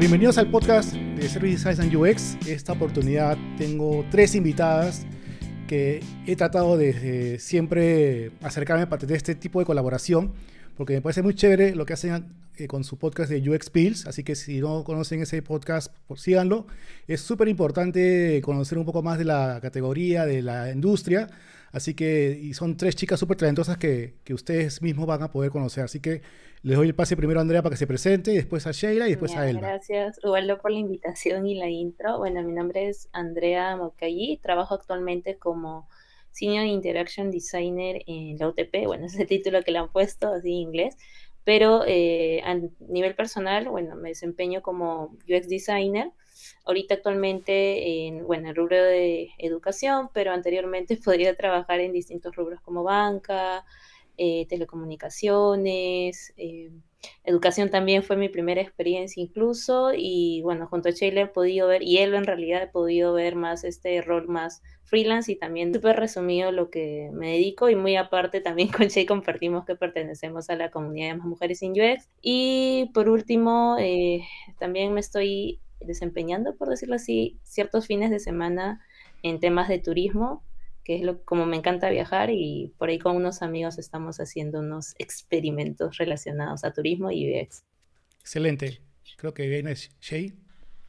bienvenidos al podcast de Service Design and UX. Esta oportunidad tengo tres invitadas que he tratado de, siempre acercarme para tener este tipo de colaboración, porque me parece muy chévere lo que hacen eh, con su podcast de UX Pills, así que si no conocen ese podcast, síganlo. Es súper importante conocer un poco más de la categoría, de la industria, así que y son tres chicas súper talentosas que, que ustedes mismos van a poder conocer, así que les doy el pase primero a Andrea para que se presente, y después a Sheila y después a Elba. Gracias, Ubaldo, por la invitación y la intro. Bueno, mi nombre es Andrea Mocayi, trabajo actualmente como Senior Interaction Designer en la UTP, bueno, ese es el título que le han puesto, así en inglés, pero eh, a nivel personal, bueno, me desempeño como UX Designer, ahorita actualmente en, bueno, el rubro de educación, pero anteriormente podría trabajar en distintos rubros como banca, eh, telecomunicaciones, eh, educación también fue mi primera experiencia incluso y bueno, junto a Sheila he podido ver, y él en realidad he podido ver más este rol más freelance y también súper resumido lo que me dedico y muy aparte también con Shay compartimos que pertenecemos a la comunidad de más mujeres en UX. Y por último eh, también me estoy desempeñando, por decirlo así, ciertos fines de semana en temas de turismo que es lo, como me encanta viajar y por ahí con unos amigos estamos haciendo unos experimentos relacionados a turismo y UX. Excelente. Creo que viene Shay.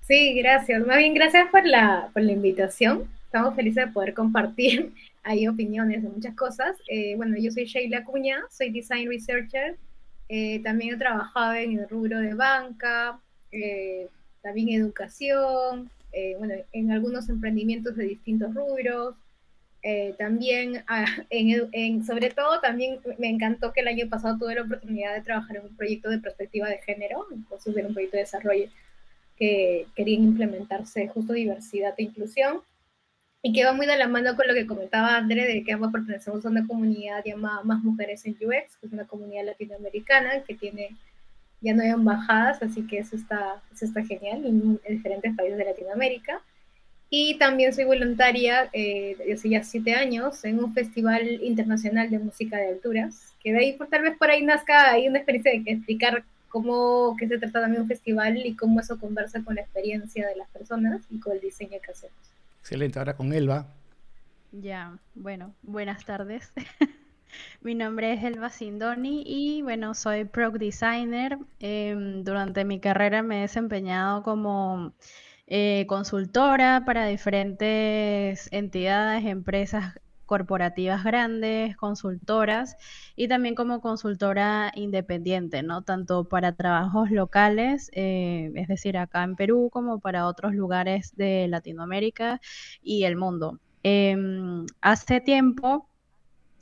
Sí, gracias. Más bien, gracias por la, por la invitación. Estamos felices de poder compartir ahí opiniones de muchas cosas. Eh, bueno, yo soy Sheila Cuña, soy Design Researcher. Eh, también he trabajado en el rubro de banca, eh, también educación, bueno, en algunos emprendimientos de distintos rubros. Eh, también, ah, en, sobre todo, también me encantó que el año pasado tuve la oportunidad de trabajar en un proyecto de perspectiva de género, entonces era un proyecto de desarrollo que querían implementarse justo diversidad e inclusión, y que va muy de la mano con lo que comentaba André, de que ambos pertenecemos a una comunidad llamada Más Mujeres en UX, que es una comunidad latinoamericana que tiene, ya no hay embajadas, así que eso está, eso está genial en diferentes países de Latinoamérica. Y también soy voluntaria eh, desde hace ya siete años en un festival internacional de música de alturas, que de ahí, por, tal vez por ahí nazca hay una experiencia de explicar cómo que se trata también un festival y cómo eso conversa con la experiencia de las personas y con el diseño que hacemos. Excelente, ahora con Elba. Ya, bueno, buenas tardes. Mi nombre es Elba Sindoni y bueno, soy Product Designer. Em, durante mi carrera me he desempeñado como eh, consultora para diferentes entidades, empresas corporativas grandes, consultoras y también como consultora independiente, ¿no? Tanto para trabajos locales, eh, es decir, acá en Perú, como para otros lugares de Latinoamérica y el mundo. Em, hace tiempo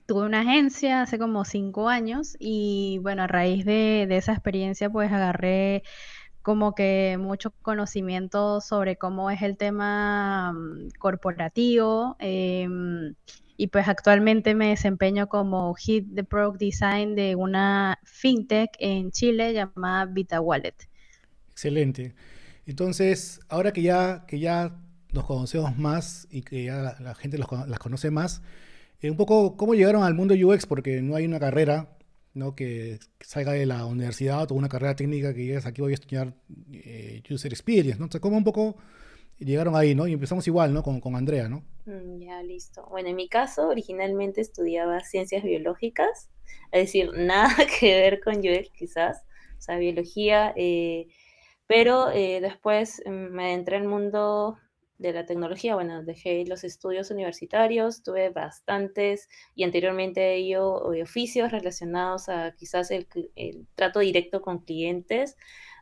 tuve una agencia, hace como cinco años, y bueno, a raíz de, de esa experiencia, pues agarré como que mucho conocimiento sobre cómo es el tema mm, corporativo. Em, y pues actualmente me desempeño como Head de Product Design de una fintech en Chile llamada Vita Wallet. Excelente. Entonces, ahora que ya, que ya nos conocemos más y que ya la, gente las conoce más, eh, un poco cómo llegaron al mundo UX, porque no hay una carrera ¿no? que salga de la universidad o una carrera técnica que llegues aquí voy a estudiar eh, User Experience, ¿no? O sea, como un poco llegaron ahí, ¿no? Y empezamos igual, ¿no? Con, con Andrea, ¿no? Mm, ya, listo. Bueno, en mi caso, originalmente estudiaba ciencias biológicas, es decir, nada que ver con UX quizás, o sea, biología, eh, pero eh, después mm, me entré al mundo de la tecnología, bueno, dejé los estudios universitarios, tuve bastantes y anteriormente he ido oficios relacionados a quizás el, trato directo con clientes,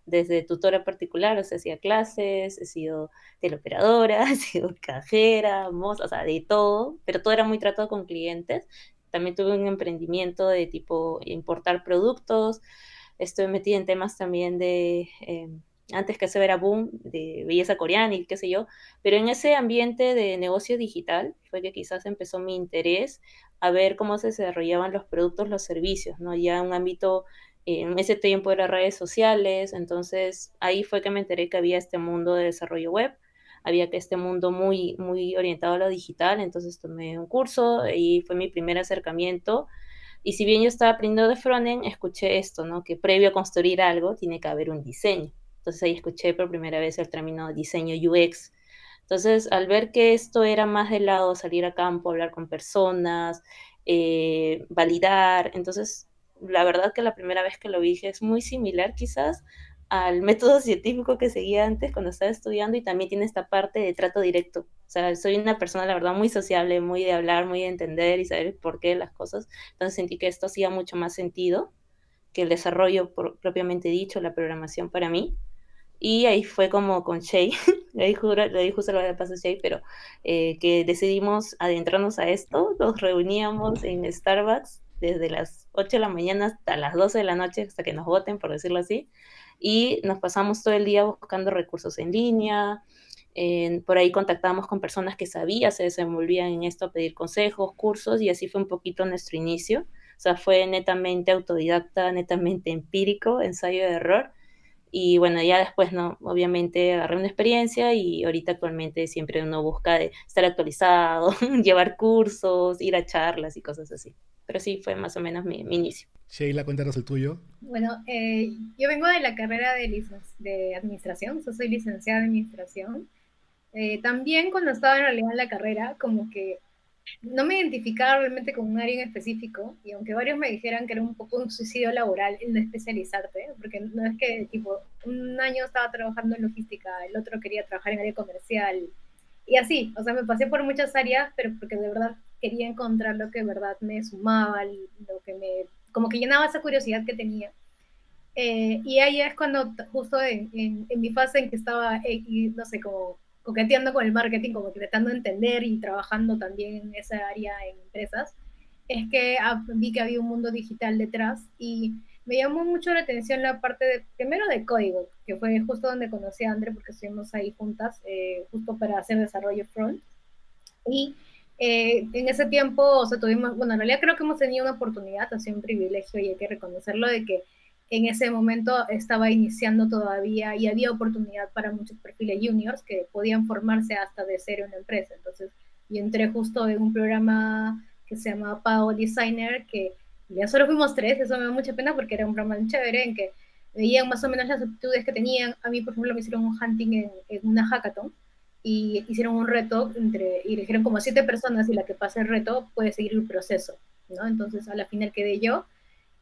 desde tutora particular, o sea, hacía clases, he sido teleoperadora, he sido cajera, moza, o sea, de todo, pero todo era muy tratado con clientes. También tuve un emprendimiento de tipo importar productos, estoy metida en temas también de... Em, antes que se era boom de belleza coreana y qué sé yo, pero en ese ambiente de negocio digital fue que quizás empezó mi interés a ver cómo se desarrollaban los productos, los servicios, ¿no? Ya un ámbito, en ese tiempo de las redes sociales, entonces ahí fue que me enteré que había este mundo de desarrollo web, había que este mundo muy, muy orientado a lo digital, entonces tomé un curso y fue mi primer acercamiento. Y si bien yo estaba aprendiendo de frontend, escuché esto, ¿no? Que previo a construir algo tiene que haber un diseño. Entonces ahí escuché por primera vez el término diseño UX. Entonces, al ver que esto era más del lado salir a campo, hablar con personas, eh, validar, entonces la verdad que la primera vez que lo vi es muy similar quizás al método científico que seguía antes cuando estaba estudiando y también tiene esta parte de trato directo. O sea, soy una persona, la verdad, muy sociable, muy de hablar, muy de entender y saber por qué las cosas. Entonces sentí que esto hacía mucho más sentido que el desarrollo propiamente dicho, la programación para mí. Y ahí fue como con Shay, le di justo lo a Shay, pero eh, que decidimos adentrarnos a esto, nos reuníamos en Starbucks desde las 8 de la mañana hasta las 12 de la noche, hasta que nos voten, por decirlo así, y nos pasamos todo el día buscando recursos en línea, por ahí contactábamos con personas que sabían, se desenvolvían en esto a pedir consejos, cursos, y así fue un poquito nuestro inicio. O sea, fue netamente autodidacta, netamente empírico, ensayo de error. Y bueno, ya después, ¿no? Obviamente agarré una experiencia y ahorita actualmente siempre uno busca de estar actualizado, llevar cursos, ir a charlas y cosas así. Pero sí, fue más o menos mi, mi inicio. Sheila, cuéntanos el tuyo. Bueno, eh, yo vengo de la carrera de, de administración, yo soy licenciada en administración. Eh, también cuando estaba en realidad en la carrera, como que no me identificaba realmente con un área en específico, y aunque varios me dijeran que era un poco un suicidio laboral el no especializarte, porque no es que tipo un año estaba trabajando en logística, el otro quería trabajar en área comercial, y así, o sea, me pasé por muchas áreas, pero porque de verdad quería encontrar lo que de verdad me sumaba, lo que me como que llenaba esa curiosidad que tenía. Eh, y ahí es cuando, justo en, en, mi fase en que estaba, eh, no sé, como coqueteando con el marketing, como que tratando de entender y trabajando también en esa área en empresas, es que vi que había un mundo digital detrás y me llamó mucho la atención la parte de, primero de código, que fue justo donde conocí a André porque estuvimos ahí juntas, eh, justo para hacer desarrollo front. Y eh, en ese tiempo, o sea, tuvimos, bueno, en realidad creo que hemos tenido una oportunidad, ha sido un privilegio y hay que reconocerlo de que en ese momento estaba iniciando todavía y había oportunidad para muchos perfiles juniors que podían formarse hasta de cero en empresa. Entonces, yo entré justo en un programa que se llama Power Designer, que ya solo fuimos tres, eso me da mucha pena porque era un programa chévere en que veían más o menos las aptitudes que tenían. A mí, por ejemplo, me hicieron un hunting en, en una hackathon y hicieron un reto entre, y eligieron como siete personas y la que pase el reto puede seguir el proceso, ¿no? Entonces a la final quedé yo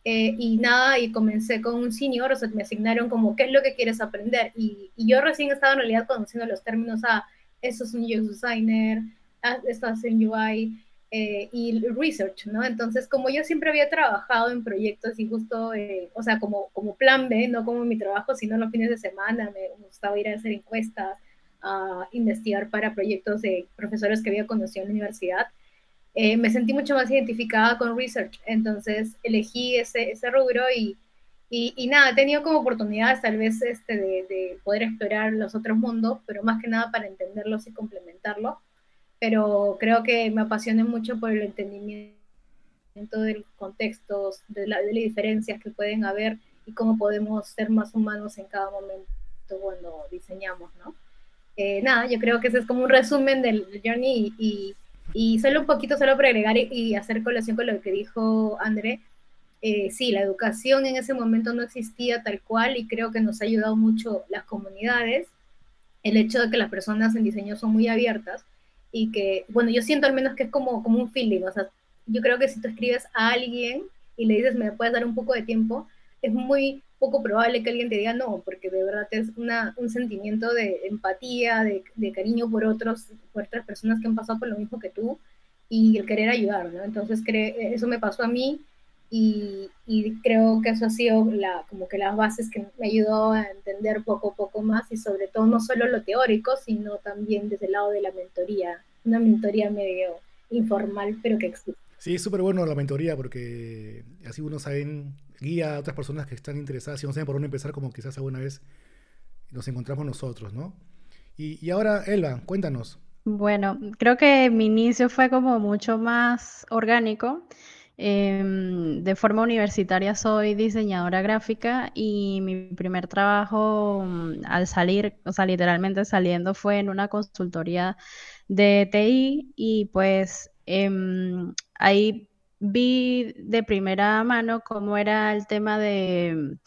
eh, y nada, y comencé con un senior, o sea, me asignaron como qué es lo que quieres aprender y, y yo recién estaba en realidad conociendo los términos a, ah, eso es un UX designer, ah, estás en UI, eh, y research, ¿no? Entonces, como yo siempre había trabajado en proyectos y justo, eh, o sea, como, como plan B, no como mi trabajo, sino los fines de semana, me gustaba ir a hacer encuestas, a investigar para proyectos de profesores que había conocido en la universidad, eh, me sentí mucho más identificada con research. Entonces elegí ese, ese rubro y, y, nada, he tenido como oportunidades tal vez este, de, de, poder explorar los otros mundos, pero más que nada para entenderlos y complementarlos. Pero creo que me apasioné mucho por el entendimiento de los contextos, de, la, de las diferencias que pueden haber y cómo podemos ser más humanos en cada momento cuando diseñamos, ¿no? Eh, nada, yo creo que ese es como un resumen del journey y, y, solo un poquito, solo para agregar y, hacer colación con lo que dijo André. Eh, sí, la educación en ese momento no existía tal cual y creo que nos ha ayudado mucho las comunidades, el hecho de que las personas en diseño son muy abiertas y que, bueno, yo siento al menos que es como, como un feeling, o sea, yo creo que si tú escribes a alguien y le dices, me puedes dar un poco de tiempo, es muy poco probable que alguien te diga no, porque de verdad es una, un sentimiento de empatía, de, de, cariño por otros, por otras personas que han pasado por lo mismo que tú y el querer ayudar, ¿no? Entonces eso me pasó a mí y, y, creo que eso ha sido la, como que las bases que me ayudó a entender poco a poco más y sobre todo no solo lo teórico, sino también desde el lado de la mentoría, una mentoría medio informal, pero que existe. Sí, es súper bueno la mentoría porque así uno sabe guía a otras personas que están interesadas y no saben por dónde empezar, como quizás alguna vez nos encontramos nosotros, ¿no? Y, ahora, Elba, cuéntanos. Bueno, creo que mi inicio fue como mucho más orgánico. Em, de forma universitaria soy diseñadora gráfica y mi primer trabajo mm, al salir, o sea, literalmente saliendo fue en una consultoría de TI y pues em, ahí vi de primera mano cómo era el tema de,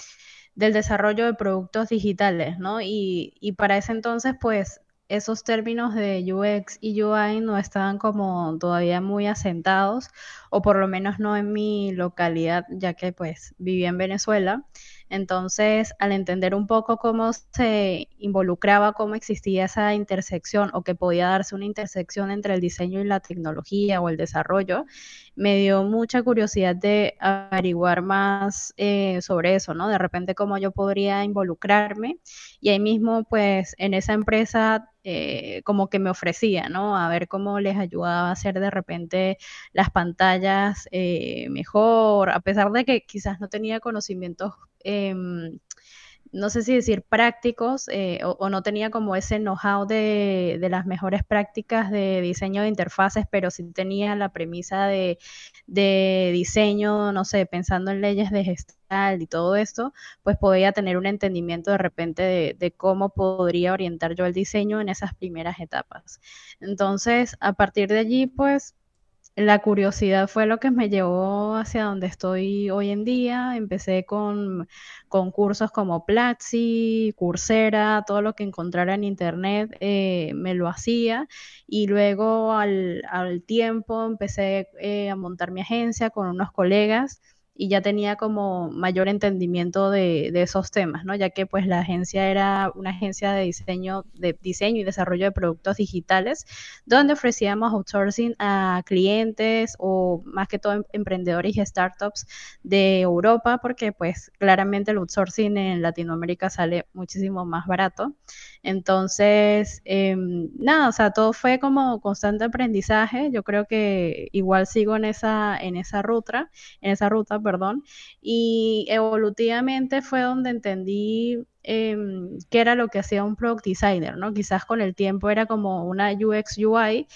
del desarrollo de productos digitales, ¿no? Y, y para ese entonces, pues esos términos de UX y UI no estaban como todavía muy asentados, o por lo menos no en mi localidad, ya que pues vivía en Venezuela. Entonces, al entender un poco cómo se involucraba, cómo existía esa intersección o que podía darse una intersección entre el diseño y la tecnología o el desarrollo, me dio mucha curiosidad de averiguar más eh, sobre eso, ¿no? De repente cómo yo podría involucrarme y ahí mismo, pues, en esa empresa eh, como que me ofrecía, ¿no? A ver cómo les ayudaba a hacer de repente las pantallas eh, mejor, a pesar de que quizás no tenía conocimientos em, no sé si decir prácticos eh, o, no tenía como ese know-how de, las mejores prácticas de diseño de interfaces, pero sí tenía la premisa de, diseño, no sé, pensando en leyes de gestal y todo esto, pues podía tener un entendimiento de repente de, de cómo podría orientar yo el diseño en esas primeras etapas. Entonces, a partir de allí, pues la curiosidad fue lo que me llevó hacia donde estoy hoy en día. Empecé con, cursos como Platzi, Coursera, todo lo que encontrara en internet eh, me lo hacía. Y luego al, tiempo empecé eh, a montar mi agencia con unos colegas y ya tenía como mayor entendimiento de, esos temas, ¿no? Ya que pues la agencia era una agencia de diseño, de diseño y desarrollo de productos digitales, donde ofrecíamos outsourcing a clientes o más que todo em, emprendedores y startups de Europa, porque pues claramente el outsourcing en Latinoamérica sale muchísimo más barato. Entonces, em, nada, o sea, todo fue como constante aprendizaje. Yo creo que igual sigo en esa, en esa ruta, en esa ruta, perdón. Y evolutivamente fue donde entendí em, qué era lo que hacía un product designer, ¿no? Quizás con el tiempo era como una UX UI,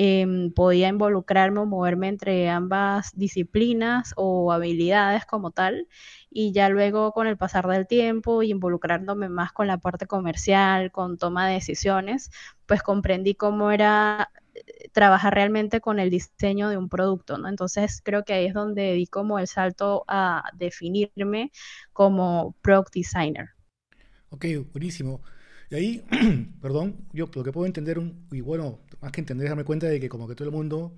em, podía involucrarme o moverme entre ambas disciplinas o habilidades como tal y ya luego con el pasar del tiempo y involucrándome más con la parte comercial, con toma de decisiones, pues comprendí cómo era eh, trabajar realmente con el diseño de un producto, ¿no? Entonces creo que ahí es donde di como el salto a definirme como product designer. Ok, buenísimo. Y ahí, perdón, yo lo que puedo entender, y bueno, más que entender, darme cuenta de que como que todo el mundo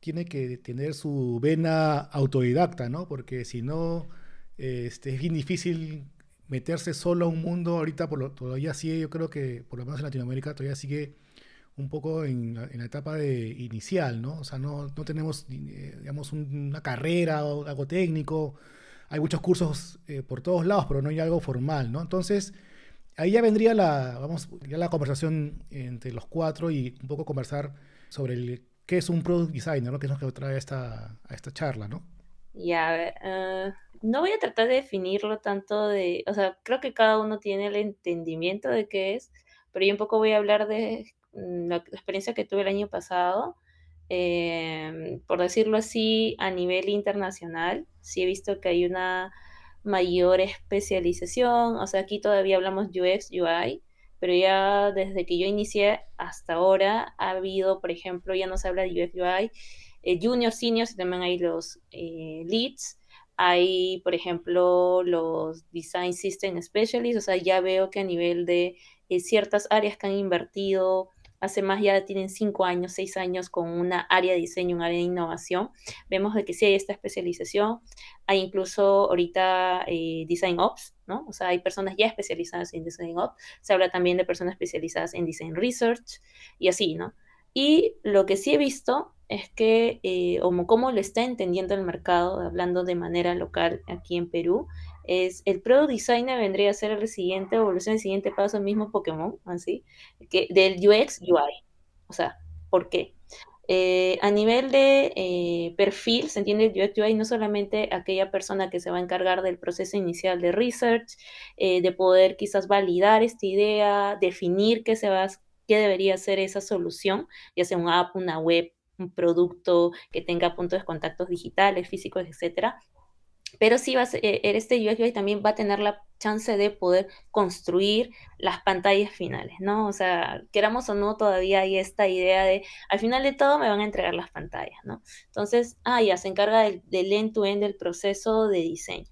tiene que tener su vena autodidacta, ¿no? Porque si no, este, es bien difícil meterse solo a un mundo. Ahorita por lo, todavía sigue, yo creo que por lo menos en Latinoamérica todavía sigue un poco en la, etapa de inicial, ¿no? O sea, no, tenemos, eh, digamos, una carrera o algo técnico. Hay muchos cursos eh, por todos lados, pero no hay algo formal, ¿no? Entonces, ahí ya vendría la, vamos, ya la conversación entre los cuatro y un poco conversar sobre el, qué es un product designer, ¿no? Que es lo que trae esta, a esta charla, ¿no? Ya, uh, no voy a tratar de definirlo tanto de, o sea, creo que cada uno tiene el entendimiento de qué es, pero yo un poco voy a hablar de mm, la experiencia que tuve el año pasado. Em, por decirlo así, a nivel internacional, sí he visto que hay una mayor especialización, o sea, aquí todavía hablamos UX, UI, pero ya desde que yo inicié hasta ahora ha habido, por ejemplo, ya no se habla de UX, UI, eh, juniors, seniors y también hay los eh, leads. Hay, por ejemplo, los Design System Specialists, o sea, ya veo que a nivel de eh, ciertas áreas que han invertido, hace más ya tienen cinco años, seis años con una área de diseño, un área de innovación, vemos de que sí hay esta especialización. Hay incluso ahorita Design Ops, ¿no? O sea, hay personas ya especializadas en Design Ops. Se habla también de personas especializadas en Design Research y así, ¿no? Y lo que sí he visto es que, eh, como, lo está entendiendo el mercado, hablando de manera local aquí en Perú, es el Product Designer vendría a ser el siguiente evolución, el siguiente paso, mismo Pokémon, así, que del UX UI. O sea, ¿por qué? Eh, a nivel de eh, perfil, se entiende el UX UI no solamente aquella persona que se va a encargar del proceso inicial de research, de poder quizás validar esta idea, definir qué se va qué debería ser esa solución, ya sea una app, una web, un producto que tenga puntos de contactos digitales, físicos, etcétera. Pero sí va a ser, eh, este UX también va a tener la chance de poder construir las pantallas finales, ¿no? O sea, queramos o no, todavía hay esta idea de, al final de todo me van a entregar las pantallas, ¿no? Entonces, ah, ya se encarga del, end-to-end del proceso de diseño.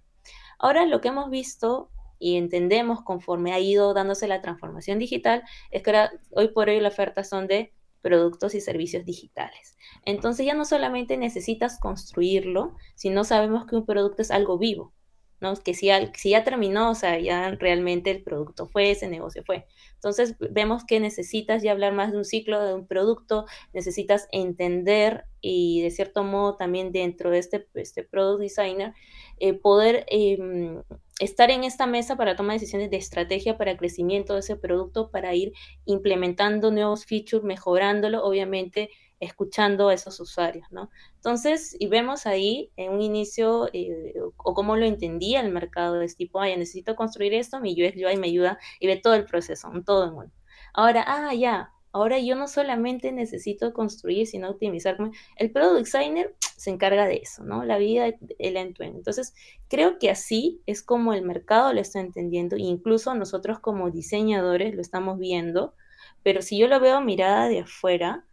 Ahora lo que hemos visto y entendemos conforme ha ido dándose la transformación digital, es que ahora, hoy por hoy la oferta son de productos y servicios digitales. Entonces ya no solamente necesitas construirlo, sino sabemos que un producto es algo vivo. ¿No? Que si ya, si ya terminó, o sea, ya realmente el producto fue, ese negocio fue. Entonces vemos que necesitas ya hablar más de un ciclo, de un producto, necesitas entender y de cierto modo también dentro de este, este product designer, eh, poder em, estar en esta mesa para tomar decisiones de estrategia para crecimiento de ese producto, para ir implementando nuevos features, mejorándolo, obviamente escuchando a esos usuarios, ¿no? Entonces, y vemos ahí en un inicio, eh, o cómo lo entendía el mercado este tipo, ah, necesito construir esto, mi UX UI me ayuda y ve todo el proceso, todo en uno. Ahora, ah, ya, ahora yo no solamente necesito construir, sino optimizarme. El product designer se encarga de eso, ¿no? La vida, el end-to-end. Entonces, creo que así es como el mercado lo está entendiendo, e incluso nosotros como diseñadores lo estamos viendo, pero si yo lo veo mirada de afuera,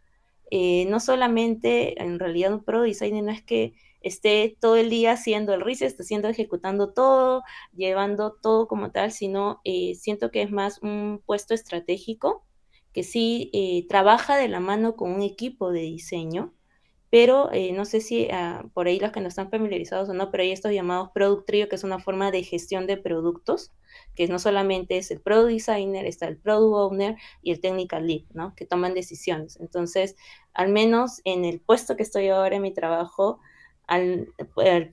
eh, no solamente en realidad un pro designer no es que esté todo el día haciendo el research, haciendo, ejecutando todo, llevando todo como tal, sino eh, siento que es más un puesto estratégico que sí eh, trabaja de la mano con un equipo de diseño pero eh, no sé si ah, por ahí los que no están familiarizados o no, pero hay estos llamados Product Trio, que es una forma de gestión de productos, que no solamente es el Product Designer, está el Product Owner y el Technical Lead, ¿no? Que toman decisiones. Entonces, al menos en el puesto que estoy ahora en mi trabajo, al,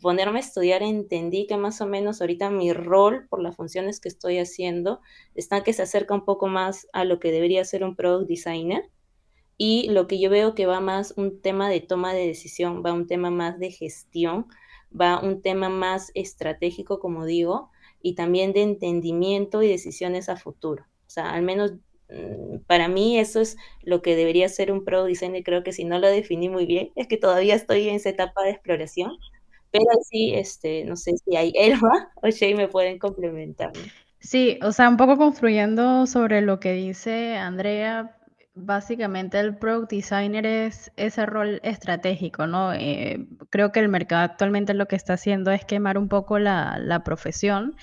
ponerme a estudiar entendí que más o menos ahorita mi rol por las funciones que estoy haciendo está que se acerca un poco más a lo que debería ser un product designer y lo que yo veo que va más un tema de toma de decisión, va un tema más de gestión, va un tema más estratégico, como digo, y también de entendimiento y decisiones a futuro. O sea, al menos mm, para mí eso es lo que debería ser un pro diseño y creo que si no lo definí muy bien, es que todavía estoy en esa etapa de exploración, pero sí, este, no sé si hay Elba o Shay me pueden complementar. Sí, o sea, un poco construyendo sobre lo que dice Andrea, básicamente el product designer es ese rol estratégico, ¿no? Eh, creo que el mercado actualmente lo que está haciendo es quemar un poco la, profesión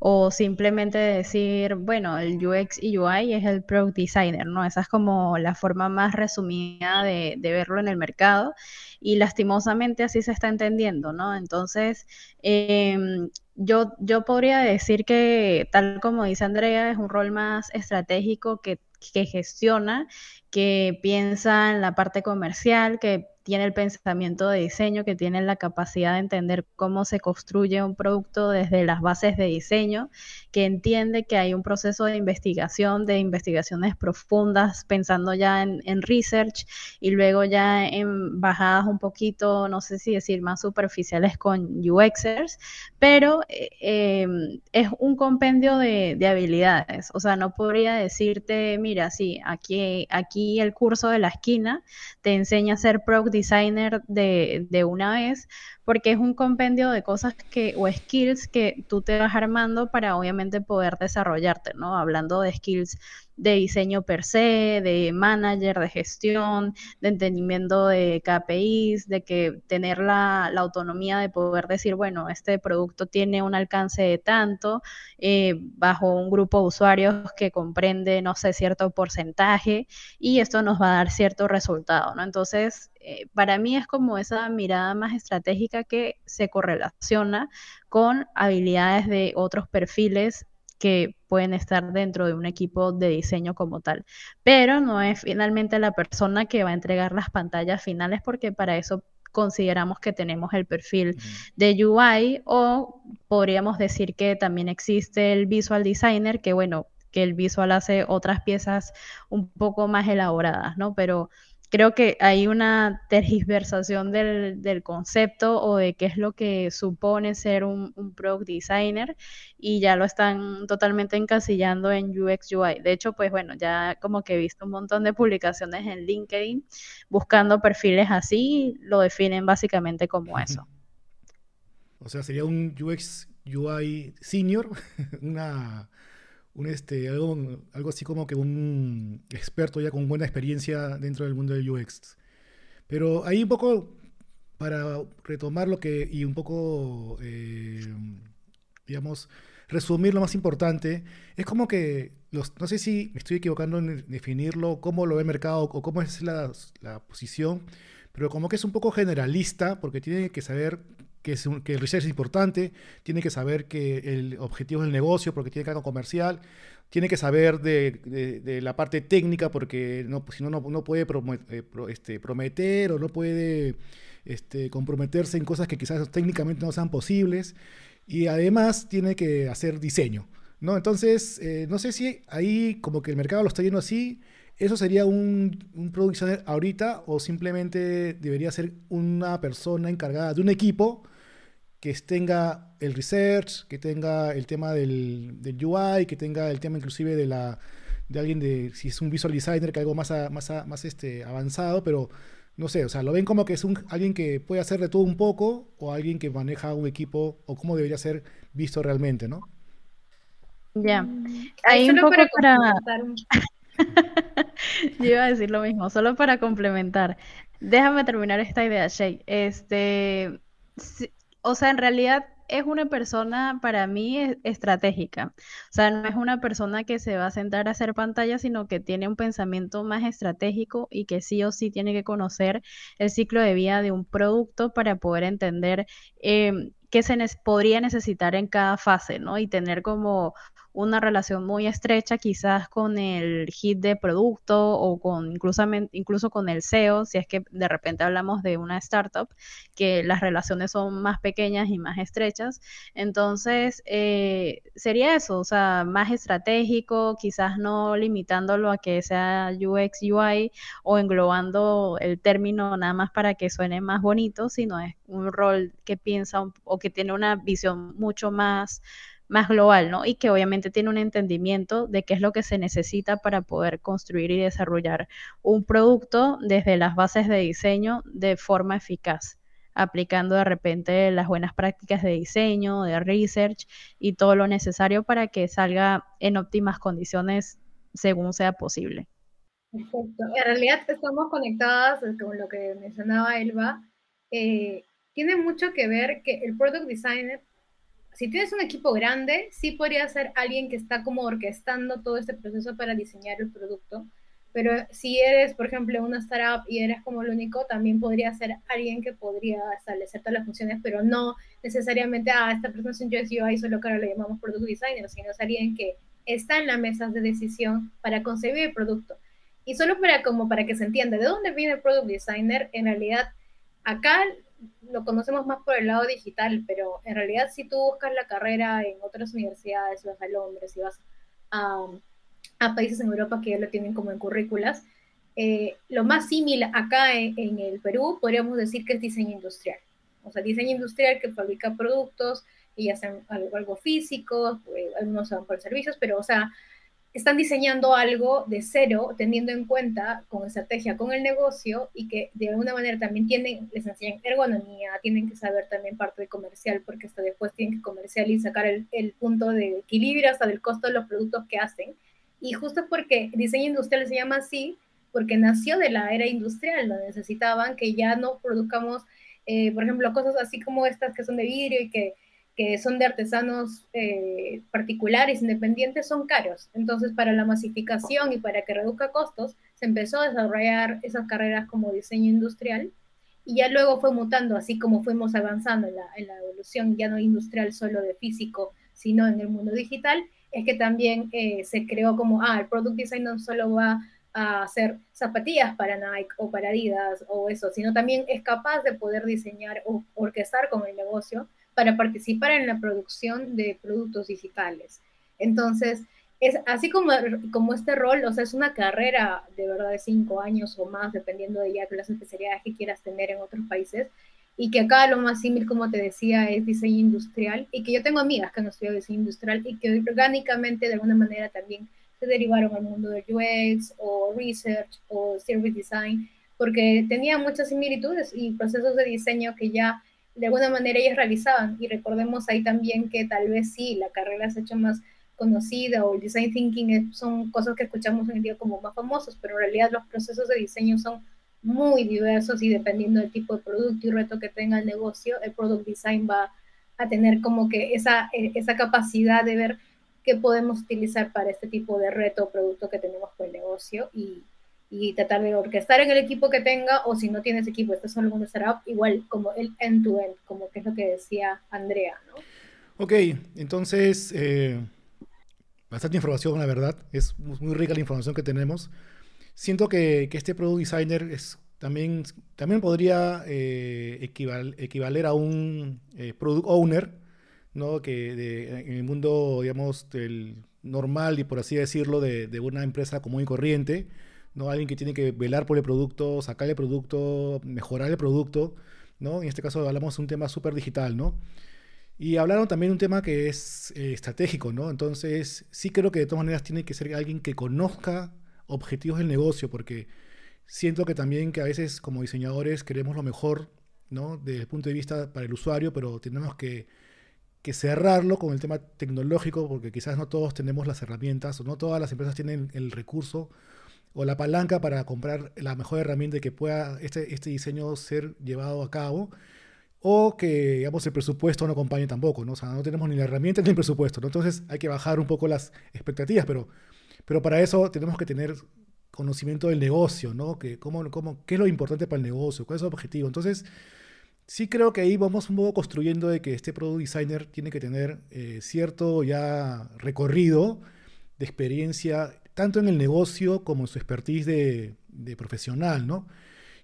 o simplemente decir, bueno, el UX y UI es el product designer, ¿no? Esa es como la forma más resumida de, verlo en el mercado y lastimosamente así se está entendiendo, ¿no? Entonces, em, yo, yo podría decir que, tal como dice Andrea, es un rol más estratégico que que gestiona, que piensa en la parte comercial, que tiene el pensamiento de diseño, que tiene la capacidad de entender cómo se construye un producto desde las bases de diseño, que entiende que hay un proceso de investigación, de investigaciones profundas, pensando ya en, research y luego ya en bajadas un poquito, no sé si decir más superficiales con UXers, pero eh, em, es un compendio de, de, habilidades. O sea, no podría decirte, mira, sí, aquí, aquí el curso de la esquina te enseña a ser product designer de, de una vez, porque es un compendio de cosas que o skills que tú te vas armando para obviamente poder desarrollarte, ¿no? Hablando de skills de diseño per se, de manager, de gestión, de entendimiento de KPIs, de que tener la, autonomía de poder decir, bueno, este producto tiene un alcance de tanto, eh, bajo un grupo de usuarios que comprende, no sé, cierto porcentaje, y esto nos va a dar cierto resultado, ¿no? Entonces, eh, para mí es como esa mirada más estratégica que se correlaciona con habilidades de otros perfiles que pueden estar dentro de un equipo de diseño como tal. Pero no es finalmente la persona que va a entregar las pantallas finales porque para eso consideramos que tenemos el perfil de UI o podríamos decir que también existe el visual designer, que bueno, que el visual hace otras piezas un poco más elaboradas, ¿no? Pero creo que hay una tergiversación del, concepto o de qué es lo que supone ser un, un, product designer y ya lo están totalmente encasillando en UX UI. De hecho, pues bueno, ya como que he visto un montón de publicaciones en LinkedIn buscando perfiles así, lo definen básicamente como eso. O sea, sería un UX UI senior, una un este, algo, algo así como que un experto ya con buena experiencia dentro del mundo del UX. Pero ahí un poco, para retomar lo que, y un poco, eh, digamos, resumir lo más importante, es como que, los, no sé si me estoy equivocando en definirlo, cómo lo ve el mercado o cómo es la, la posición, pero como que es un poco generalista, porque tiene que saber que, el research es importante, tiene que saber que el objetivo es el negocio, porque tiene cargo comercial, tiene que saber de, la parte técnica, porque no, si no, no, puede eh, este, prometer o no puede este, comprometerse en cosas que quizás técnicamente no sean posibles. Y además tiene que hacer diseño. ¿no? Entonces, eh, no sé si ahí como que el mercado lo está yendo así. ¿Eso sería un, un ahorita o simplemente debería ser una persona encargada de un equipo que tenga el research, que tenga el tema del, del, UI, que tenga el tema inclusive de la de alguien de si es un visual designer que algo más más, más este avanzado, pero no sé, o sea, lo ven como que es un, alguien que puede hacer de todo un poco o alguien que maneja un equipo o cómo debería ser visto realmente, ¿no? Ya. Mm, Ahí un poco para... Yo iba a decir lo mismo, solo para complementar. Déjame terminar esta idea, Shay. Este, o sea, en realidad es una persona para mí estratégica. O sea, no es una persona que se va a sentar a hacer pantalla, sino que tiene un pensamiento más estratégico y que sí o sí tiene que conocer el ciclo de vida de un producto para poder entender eh, qué se podría necesitar en cada fase, ¿no? Y tener como una relación muy estrecha quizás con el hit de producto o con incluso, incluso con el SEO, si es que de repente hablamos de una startup, que las relaciones son más pequeñas y más estrechas. Entonces, eh, sería eso, o sea, más estratégico, quizás no limitándolo a que sea UX, UI o englobando el término nada más para que suene más bonito, sino es un rol que piensa o que tiene una visión mucho más más global, ¿no? Y que obviamente tiene un entendimiento de qué es lo que se necesita para poder construir y desarrollar un producto desde las bases de diseño de forma eficaz, aplicando de repente las buenas prácticas de diseño, de research y todo lo necesario para que salga en óptimas condiciones según sea posible. Perfecto. En realidad estamos conectadas con lo que mencionaba Elba. Eh, tiene mucho que ver que el product designer si tienes un equipo grande, sí podría ser alguien que está como orquestando todo este proceso para diseñar el producto. Pero si eres, por ejemplo, una startup y eres como el único, también podría ser alguien que podría establecer todas las funciones, pero no necesariamente, ah, esta persona es un UX UI, solo que ahora le llamamos product designer, sino es alguien que está en la mesa de decisión para concebir el producto. Y solo para, como para que se entienda de dónde viene el product designer, en realidad acá lo conocemos más por el lado digital, pero en realidad si tú buscas la carrera en otras universidades, vas a Londres, si vas a, a, países en Europa que ya lo tienen como en currículas, eh, lo más similar acá en, el Perú podríamos decir que es diseño industrial. O sea, diseño industrial que fabrica productos y ya sean algo, algo físico, pues, algunos son por servicios, pero o sea, están diseñando algo de cero, teniendo en cuenta con estrategia con el negocio y que de alguna manera también tienen, les enseñan ergonomía, tienen que saber también parte de comercial, porque hasta después tienen que comercial y sacar el, punto de equilibrio hasta del costo de los productos que hacen. Y justo porque diseño industrial se llama así, porque nació de la era industrial, lo necesitaban que ya no produzcamos, eh, por ejemplo, cosas así como estas que son de vidrio y que que son de artesanos eh, particulares, independientes, son caros. Entonces, para la masificación y para que reduzca costos, se empezó a desarrollar esas carreras como diseño industrial y ya luego fue mutando, así como fuimos avanzando en la, evolución ya no industrial solo de físico, sino en el mundo digital, es que también eh, se creó como, ah, el product design no solo va a hacer zapatillas para Nike o para Adidas o eso, sino también es capaz de poder diseñar o orquestar con el negocio para participar en la producción de productos digitales. Entonces, es así como, como este rol, o sea, es una carrera de verdad de cinco años o más, dependiendo de ya las especialidades que quieras tener en otros países, y que acá lo más similar, como te decía, es diseño industrial, y que yo tengo amigas que han estudiado diseño industrial y que orgánicamente de alguna manera también se derivaron al mundo del UX o research o service design, porque tenía muchas similitudes y procesos de diseño que ya de alguna manera ellos realizaban. Y recordemos ahí también que tal vez sí, la carrera se ha hecho más conocida o el design thinking son cosas que escuchamos en el día como más famosos, pero en realidad los procesos de diseño son muy diversos y dependiendo del tipo de producto y reto que tenga el negocio, el product design va a tener como que esa, e, esa capacidad de ver qué podemos utilizar para este tipo de reto o producto que tenemos con el negocio y, y tratar de orquestar en el equipo que tenga o si no tienes equipo, estás solo con un startup, igual como el end-to-end, como que es lo que decía Andrea, ¿no? Ok, entonces, eh, bastante información, la verdad, es muy rica la información que tenemos. Siento que, que este Product Designer es, también, también podría eh, equivaler a un eh, Product Owner, ¿no? que de, en el mundo, digamos, del normal y por así decirlo, de, de una empresa común y corriente, ¿no? Alguien que tiene que velar por el producto, sacar el producto, mejorar el producto, ¿no? En este caso hablamos de un tema súper digital, ¿no? Y hablaron también de un tema que es eh, estratégico, ¿no? Entonces, sí creo que de todas maneras tiene que ser alguien que conozca objetivos del negocio, porque siento que también que a veces como diseñadores queremos lo mejor, ¿no? Desde el punto de vista para el usuario, pero tenemos que, que cerrarlo con el tema tecnológico, porque quizás no todos tenemos las herramientas, o no todas las empresas tienen el recurso o la palanca para comprar la mejor herramienta que pueda este, este diseño ser llevado a cabo, o que, digamos, el presupuesto no acompañe tampoco, ¿no? O sea, no tenemos ni la herramienta ni el presupuesto. Entonces hay que bajar un poco las expectativas, pero, pero para eso tenemos que tener conocimiento del negocio, ¿no? Que, cómo, cómo, ¿Qué es lo importante para el negocio? ¿Cuál es el objetivo? Entonces, sí creo que ahí vamos un poco construyendo de que este product designer tiene que tener eh, cierto ya recorrido de experiencia tanto en el negocio como en su expertise de, profesional, ¿no?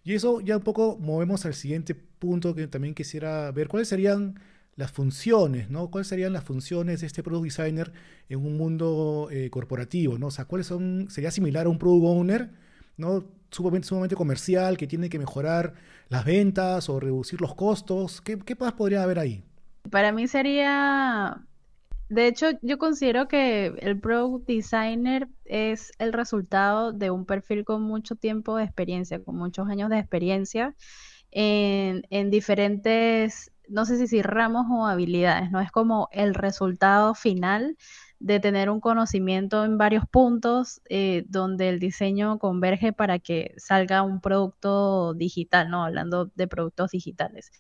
Y eso ya un poco movemos al siguiente punto que también quisiera ver, cuáles serían las funciones, ¿no? ¿Cuáles serían las funciones de este product designer en un mundo eh, corporativo, ¿no? O sea, ¿cuáles son, sería similar a un product owner, ¿no? Sumamente, comercial, que tiene que mejorar las ventas o reducir los costos. ¿Qué, qué podría haber ahí? Para mí sería de hecho, yo considero que el Product Designer es el resultado de un perfil con mucho tiempo de experiencia, con muchos años de experiencia en, en diferentes, no sé si, si ramos o habilidades, ¿no? Es como el resultado final de tener un conocimiento en varios puntos eh, donde el diseño converge para que salga un producto digital, ¿no? Hablando de productos digitales.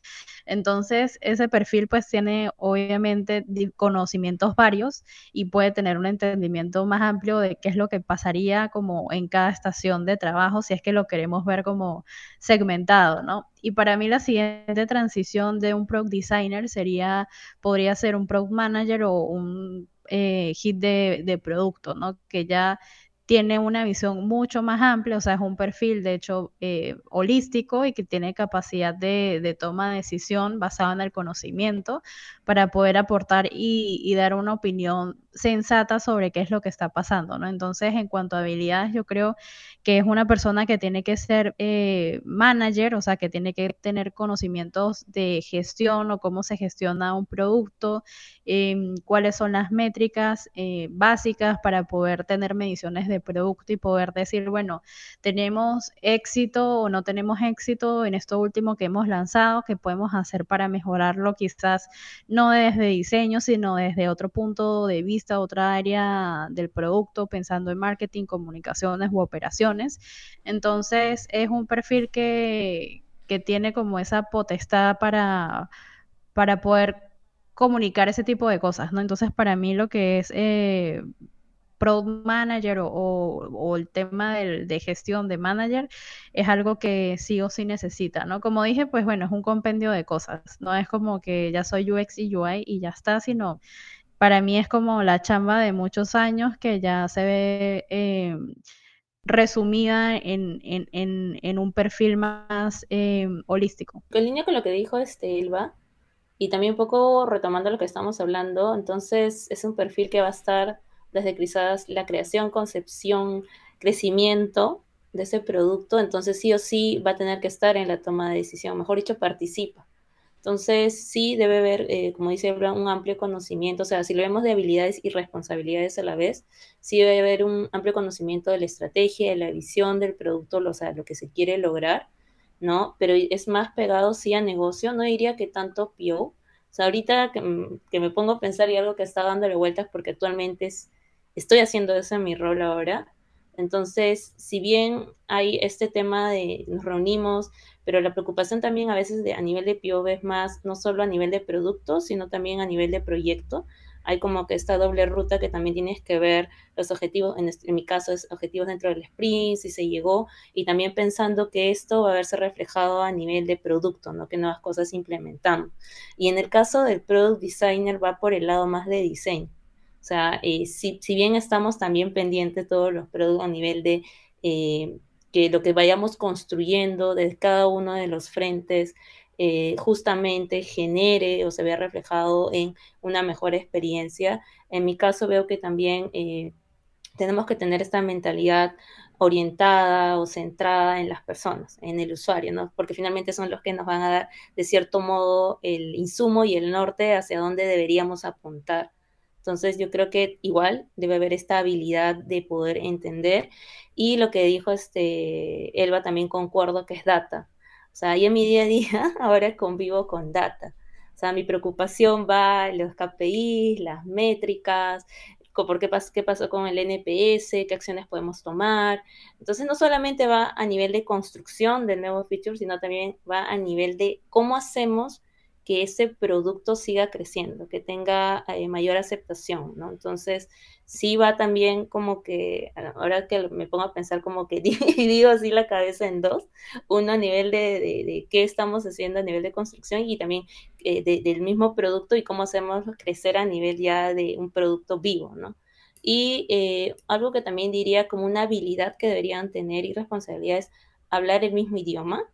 Entonces, ese perfil pues tiene obviamente conocimientos varios y puede tener un entendimiento más amplio de qué es lo que pasaría como en cada estación de trabajo, si es que lo queremos ver como segmentado, ¿no? Y para mí la siguiente transición de un product designer sería, podría ser un product manager o un eh, hit de, de producto, ¿no? Que ya tiene una visión mucho más amplia, o sea, es un perfil de hecho eh, holístico y que tiene capacidad de, toma de decisión basada en el conocimiento para poder aportar y, dar una opinión sensata sobre qué es lo que está pasando, ¿no? Entonces, en cuanto a habilidades, yo creo que es una persona que tiene que ser eh, manager, o sea, que tiene que tener conocimientos de gestión o cómo se gestiona un producto, em, cuáles son las métricas eh, básicas para poder tener mediciones de producto y poder decir, bueno, tenemos éxito o no tenemos éxito en esto último que hemos lanzado, qué podemos hacer para mejorarlo, quizás no desde diseño, sino desde otro punto de vista, otra área del producto, pensando en marketing, comunicaciones u operaciones. Entonces, es un perfil que, que tiene como esa potestad para, para poder comunicar ese tipo de cosas, ¿no? Entonces, para mí lo que es eh, product manager o, el tema de gestión de manager es algo que sí o sí necesita, ¿no? Como dije, pues bueno, es un compendio de cosas, no es como que ya soy UX y UI y ya está, sino para mí es como la chamba de muchos años que ya se ve eh, resumida en, un perfil más eh, holístico. En línea con lo que dijo este Elba, y también un poco retomando lo que estamos hablando, entonces es un perfil que va a estar desde quizás la creación, concepción, crecimiento de ese producto, entonces sí o sí va a tener que estar en la toma de decisión, mejor dicho, participa. Entonces sí debe haber, eh, como dice un amplio conocimiento, o sea, si lo vemos de habilidades y responsabilidades a la vez, sí debe haber un amplio conocimiento de la estrategia, de la visión del producto, o sea, lo que se quiere lograr, ¿no? Pero es más pegado sí a negocio, no diría que tanto PO. O sea, ahorita que, que me pongo a pensar y algo que está dándole vueltas porque actualmente es estoy haciendo eso en mi rol ahora. Entonces, si bien hay este tema de nos reunimos, pero la preocupación también a veces de, a nivel de POV es más, no solo a nivel de producto, sino también a nivel de proyecto. Hay como que esta doble ruta que también tienes que ver los objetivos, en, mi caso es objetivos dentro del sprint, si se llegó, y también pensando que esto va a verse reflejado a nivel de producto, ¿no? Que nuevas cosas implementamos. Y en el caso del product designer va por el lado más de diseño. O sea, eh, si, si, bien estamos también pendientes todos los productos a nivel de eh, que lo que vayamos construyendo desde cada uno de los frentes eh, justamente genere o se vea reflejado en una mejor experiencia. En mi caso veo que también eh, tenemos que tener esta mentalidad orientada o centrada en las personas, en el usuario, ¿no? Porque finalmente son los que nos van a dar, de cierto modo, el insumo y el norte hacia dónde deberíamos apuntar. Entonces yo creo que igual debe haber esta habilidad de poder entender y lo que dijo este Elba también concuerdo que es data. O sea, yo en mi día a día ahora convivo con data. O sea, mi preocupación va en los KPIs, las métricas, por qué, qué pasó con el NPS, qué acciones podemos tomar. Entonces, no solamente va a nivel de construcción del nuevo feature, sino también va a nivel de cómo hacemos que ese producto siga creciendo, que tenga eh, mayor aceptación, ¿no? Entonces, sí va también como que, ahora que me pongo a pensar como que divido así la cabeza en dos, uno a nivel de, de, qué estamos haciendo a nivel de construcción y también eh, del mismo producto y cómo hacemos crecer a nivel ya de un producto vivo, ¿no? Y eh, algo que también diría como una habilidad que deberían tener y responsabilidad es hablar el mismo idioma,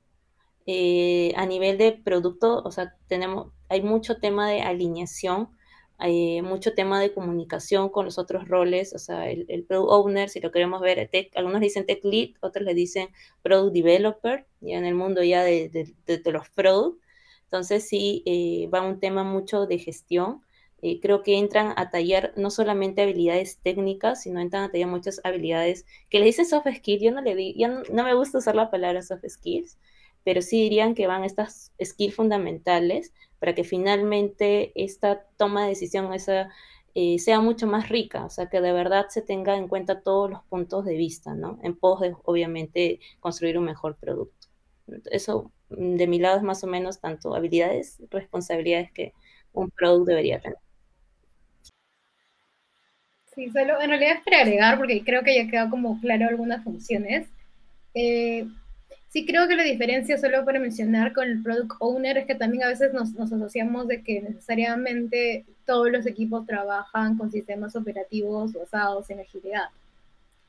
eh, a nivel de producto, o sea, tenemos, hay mucho tema de alineación, hay mucho tema de comunicación con los otros roles, o sea, el, product owner, si lo queremos ver, algunos dicen tech lead, otros le dicen product developer, ya en el mundo ya de, los product. Entonces sí, eh, va un tema mucho de gestión. Eh, creo que entran a tallar no solamente habilidades técnicas, sino entran a tallar muchas habilidades que le dicen soft skills. Yo no le di, yo no me gusta usar la palabra soft skills, pero sí dirían que van estas skills fundamentales para que finalmente esta toma de decisión esa, eh, sea mucho más rica, o sea, que de verdad se tenga en cuenta todos los puntos de vista, ¿no? En pos de, obviamente, construir un mejor producto. Eso, de mi lado, es más o menos tanto habilidades, responsabilidades que un producto debería tener. Sí, solo en realidad es para agregar, porque creo que ya quedado como claro algunas funciones. Eh, Sí creo que la diferencia, solo para mencionar con el product owner, es que también a veces nos, nos, asociamos de que necesariamente todos los equipos trabajan con sistemas operativos basados en agilidad.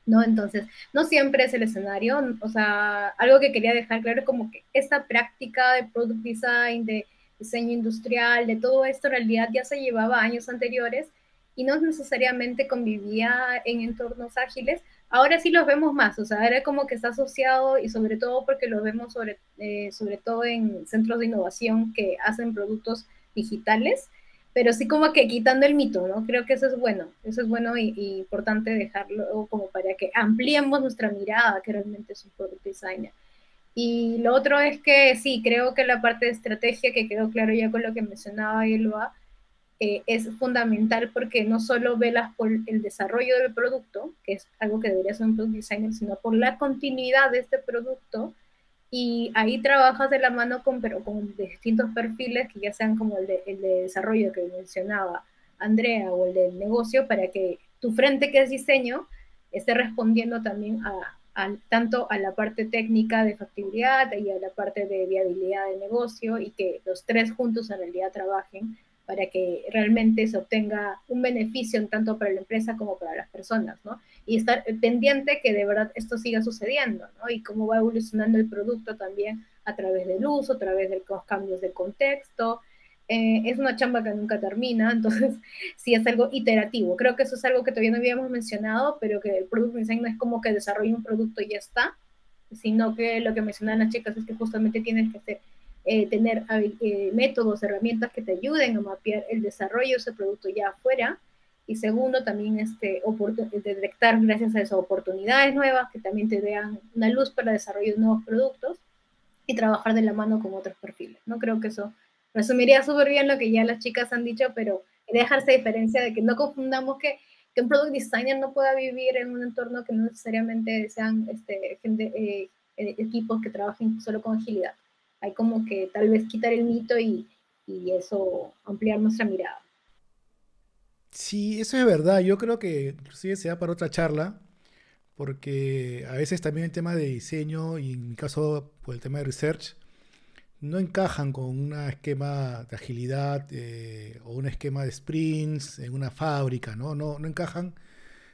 ¿no? Entonces, no siempre es el escenario, o sea, algo que quería dejar claro es como que esta práctica de product design, de diseño industrial, de todo esto en realidad ya se llevaba años anteriores y no necesariamente convivía en entornos ágiles, ahora sí los vemos más, o sea, era como que está asociado y sobre todo porque lo vemos sobre, eh, sobre todo en centros de innovación que hacen productos digitales, pero sí como que quitando el mito, ¿no? Creo que eso es bueno, eso es bueno y, importante dejarlo como para que ampliemos nuestra mirada, que realmente es un product designer. Y lo otro es que sí, creo que la parte de estrategia, que quedó claro ya con lo que mencionaba Elba, eh, es fundamental porque no solo velas por el desarrollo del producto, que es algo que debería ser un product designer, sino por la continuidad de este producto. Y ahí trabajas de la mano con, pero con distintos perfiles, que ya sean como el de, el de desarrollo que mencionaba Andrea o el del negocio, para que tu frente que es diseño esté respondiendo también a, a, tanto a la parte técnica de factibilidad y a la parte de viabilidad de negocio y que los tres juntos en realidad trabajen para que realmente se obtenga un beneficio tanto para la empresa como para las personas, ¿no? Y estar pendiente que de verdad esto siga sucediendo, ¿no? Y cómo va evolucionando el producto también a través del uso, a través de los cambios de contexto. Eh, es una chamba que nunca termina, entonces sí es algo iterativo. Creo que eso es algo que todavía no habíamos mencionado, pero que el Product Design no es como que desarrolle un producto y ya está, sino que lo que mencionan las chicas es que justamente tienes que hacer eh, tener eh, métodos, herramientas que te ayuden a mapear el desarrollo de ese producto ya afuera. Y segundo, también este, detectar gracias a eso oportunidades nuevas que también te vean una luz para el desarrollo de nuevos productos y trabajar de la mano con otros perfiles. No creo que eso resumiría súper bien lo que ya las chicas han dicho, pero dejarse diferencia de que no confundamos que que un product designer no pueda vivir en un entorno que no necesariamente sean este, gente, eh, eh, equipos que trabajen solo con agilidad. Hay como que tal vez quitar el mito y, y eso ampliar nuestra mirada. Sí, eso es verdad. Yo creo que inclusive se da para otra charla, porque a veces también el tema de diseño y en mi caso por el tema de research no encajan con un esquema de agilidad eh, o un esquema de sprints en una fábrica, ¿no? No, no encajan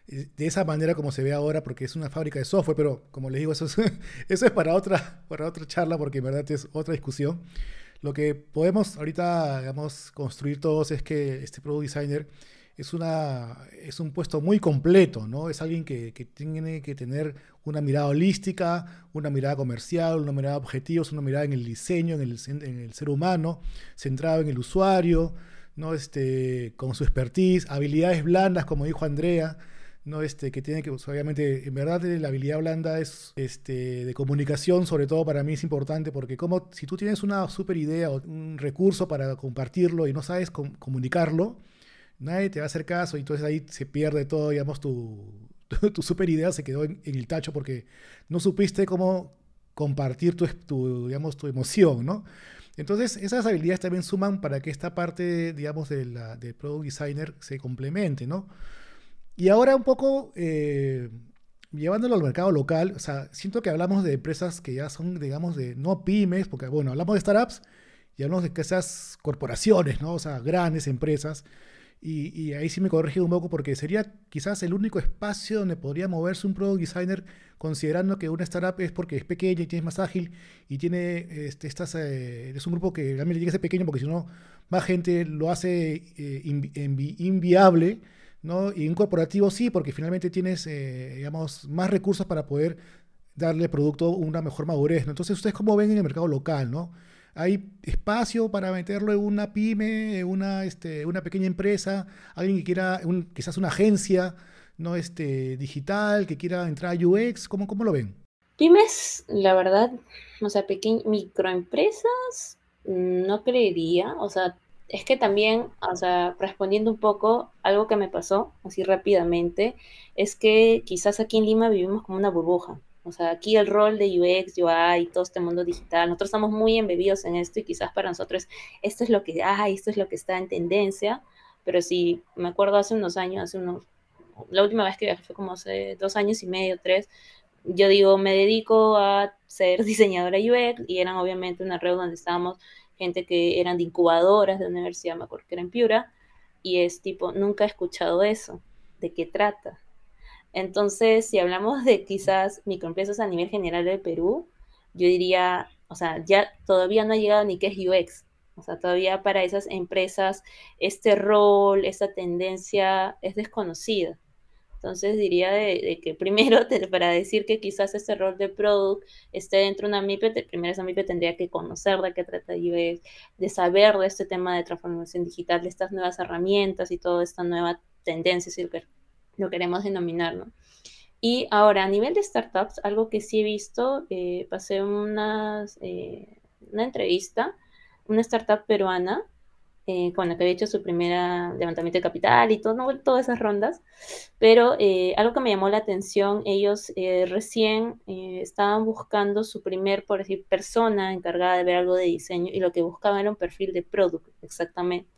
de esa manera como se ve ahora porque es una fábrica de software, pero como les digo, eso es, eso es para, otra, para otra charla porque en verdad es otra discusión. Lo que podemos ahorita, digamos, construir todos es que este Product Designer es, una, es un puesto muy completo, ¿no? Es alguien que, que, tiene que tener una mirada holística, una mirada comercial, una mirada de objetivos, una mirada en el diseño, en el, en el ser humano, centrado en el usuario, ¿no? Este, con su expertise, habilidades blandas, como dijo Andrea, ¿no? Este, que tiene que, obviamente, en verdad la habilidad blanda es este, de comunicación, sobre todo para mí es importante, porque como si tú tienes una super idea o un recurso para compartirlo y no sabes comunicarlo, nadie te va a hacer caso y entonces ahí se pierde todo, digamos, tu, tu, super idea se quedó en, el tacho porque no supiste cómo compartir tu, tu, digamos, tu emoción, ¿no? Entonces, esas habilidades también suman para que esta parte, digamos, de la, de Product Designer se complemente, ¿no? Y ahora un poco eh, llevándolo al mercado local, o sea, siento que hablamos de empresas que ya son, digamos, de no pymes, porque, bueno, hablamos de startups y hablamos de esas corporaciones, ¿no? O sea, grandes empresas y, ahí sí me corregí un poco porque sería quizás el único espacio donde podría moverse un product designer considerando que una startup es porque es pequeña y tiene más ágil y tiene este, estas, eh, es un grupo que realmente tiene que ser pequeño porque si no más gente lo hace eh, inviable, ¿no? Y un corporativo sí porque finalmente tienes, eh, digamos, más recursos para poder darle al producto una mejor madurez. Entonces, ¿ustedes cómo ven en el mercado local, ¿no? hay espacio para meterlo en una pyme, en una, este, una pequeña empresa, alguien que quiera, un, quizás una agencia no este, digital, que quiera entrar a UX, ¿cómo, cómo lo ven? Pymes, la verdad, o sea, pequeñas, microempresas, no creería, o sea, es que también, o sea, respondiendo un poco, algo que me pasó así rápidamente, es que quizás aquí en Lima vivimos como una burbuja. O sea, aquí el rol de UX, UI, todo este mundo digital, nosotros estamos muy embebidos en esto y quizás para nosotros esto es lo que hay, esto es lo que está en tendencia, pero si me acuerdo hace unos años, hace unos, la última vez que viajé fue como hace dos años y medio, tres, yo digo, me dedico a ser diseñadora UX y eran obviamente una red donde estábamos gente que eran de incubadoras de universidad, me acuerdo que era en Piura, y es tipo, nunca he escuchado eso, ¿de qué trata? Entonces, si hablamos de quizás microempresas a nivel general del Perú, yo diría, o sea, ya todavía no ha llegado ni qué es UX. O sea, todavía para esas empresas este rol, esta tendencia es desconocida. Entonces diría de, que primero para decir que quizás este rol de product esté dentro de una MIPE, primero esa MIPE tendría que conocer de qué trata UX, de saber de este tema de transformación digital, de estas nuevas herramientas y toda esta nueva tendencia, si lo queremos denominar, ¿no? Y ahora, a nivel de startups, algo que sí he visto, eh, pasé unas, eh, una entrevista, una startup peruana, eh, con la que había hecho su primera levantamiento de capital y todo, todas esas rondas, pero algo que me llamó la atención, ellos recién estaban buscando su primer, por decir, persona encargada de ver algo de diseño y lo que buscaban era un perfil de product, exactamente.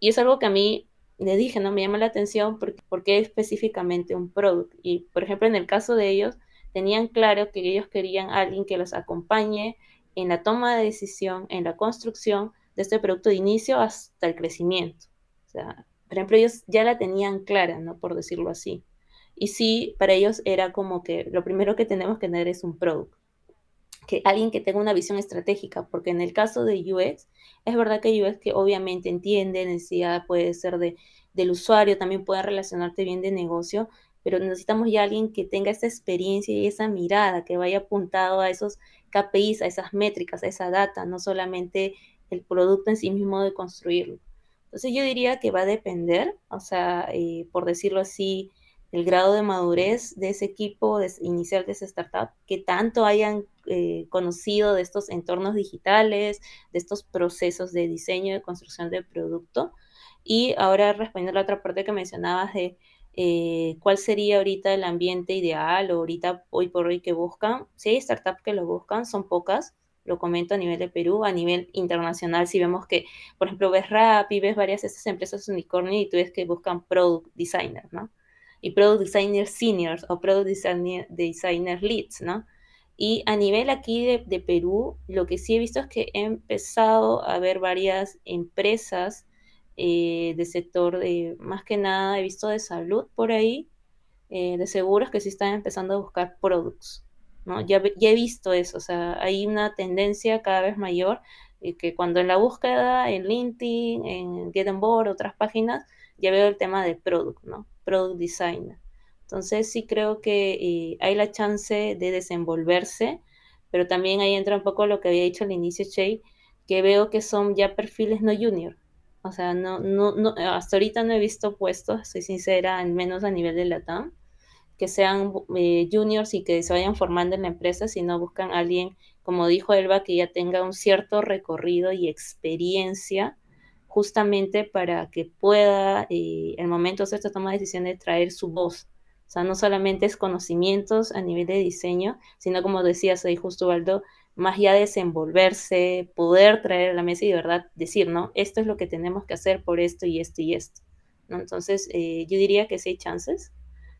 Y es algo que a mí le dije, ¿no? Me llama la atención porque, porque específicamente un product. Y, por ejemplo, en el caso de ellos, tenían claro que ellos querían alguien que los acompañe en la toma de decisión, en la construcción este producto de inicio hasta el crecimiento. O sea, por ejemplo, ellos ya la tenían clara, ¿no? Por decirlo así. Y sí, para ellos era como que lo primero que tenemos que tener es un product. Que alguien que tenga una visión estratégica, porque en el caso de UX, es verdad que UX que obviamente entiende necesidad, puede ser de, del usuario, también puede relacionarte bien de negocio, pero necesitamos ya alguien que tenga esa experiencia y esa mirada, que vaya apuntado a esos KPIs, a esas métricas, a esa data, no solamente el producto en sí mismo de construirlo. Entonces yo diría que va a depender, o sea, eh, por decirlo así, el grado de madurez de ese equipo de, inicial de esa startup, que tanto hayan eh, conocido de estos entornos digitales, de estos procesos de diseño, de construcción de producto. Y ahora respondiendo a la otra parte que mencionabas de eh, cuál sería ahorita el ambiente ideal o ahorita hoy por hoy que buscan. Si hay startups que lo buscan, son pocas, lo comento a nivel de Perú, a nivel internacional, si vemos que, por ejemplo, ves y ves varias de estas empresas unicornio y tú ves que buscan product designer, ¿no? Y product designer seniors o product designer, designer leads, ¿no? Y a nivel aquí de, de, Perú, lo que sí he visto es que he empezado a ver varias empresas eh, de sector de, más que nada, he visto de salud por ahí, eh, de seguros que sí están empezando a buscar products, ¿no? Ya, he visto eso, o sea, hay una tendencia cada vez mayor eh, que cuando en la búsqueda, en LinkedIn, en Get On Board, otras páginas, ya veo el tema de product, ¿no? Product designer. Entonces sí creo que hay la chance de desenvolverse, pero también ahí entra un poco lo que había dicho al inicio, Che, que veo que son ya perfiles no junior, o sea, no, no, no, hasta ahorita no he visto puestos, soy sincera, al menos a nivel de LATAM, que sean eh, juniors y que se vayan formando en la empresa, sino buscan alguien, como dijo Elba, que ya tenga un cierto recorrido y experiencia justamente para que pueda, eh, el momento de esta toma de decisiones, traer su voz. O sea, no solamente es conocimientos a nivel de diseño, sino como decías ahí justo, Baldo, más ya desenvolverse, poder traer a la mesa y de verdad decir, ¿no? Esto es lo que tenemos que hacer por esto y esto y esto. ¿no? Entonces, eh, yo diría que sí hay chances,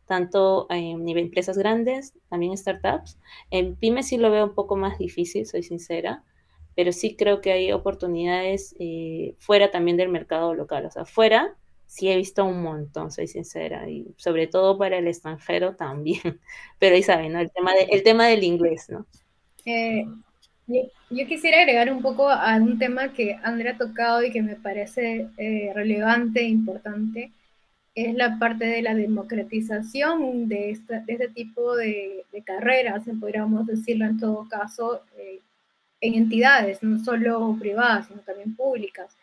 tanto en nivel empresas grandes, también startups. En pymes sí lo veo un poco más difícil, soy sincera, pero sí creo que hay oportunidades eh, fuera también del mercado local. O sea, fuera sí he visto un montón, soy sincera, y sobre todo para el extranjero también. Pero ahí saben, ¿no? El tema, de, el tema del inglés, ¿no? Eh, yo quisiera agregar un poco a un tema que Andrea ha tocado y que me parece eh, relevante e importante, es la parte de la democratización de, este tipo de, carreras, podríamos decirlo en todo caso, eh, en entidades, no solo privadas, sino también públicas.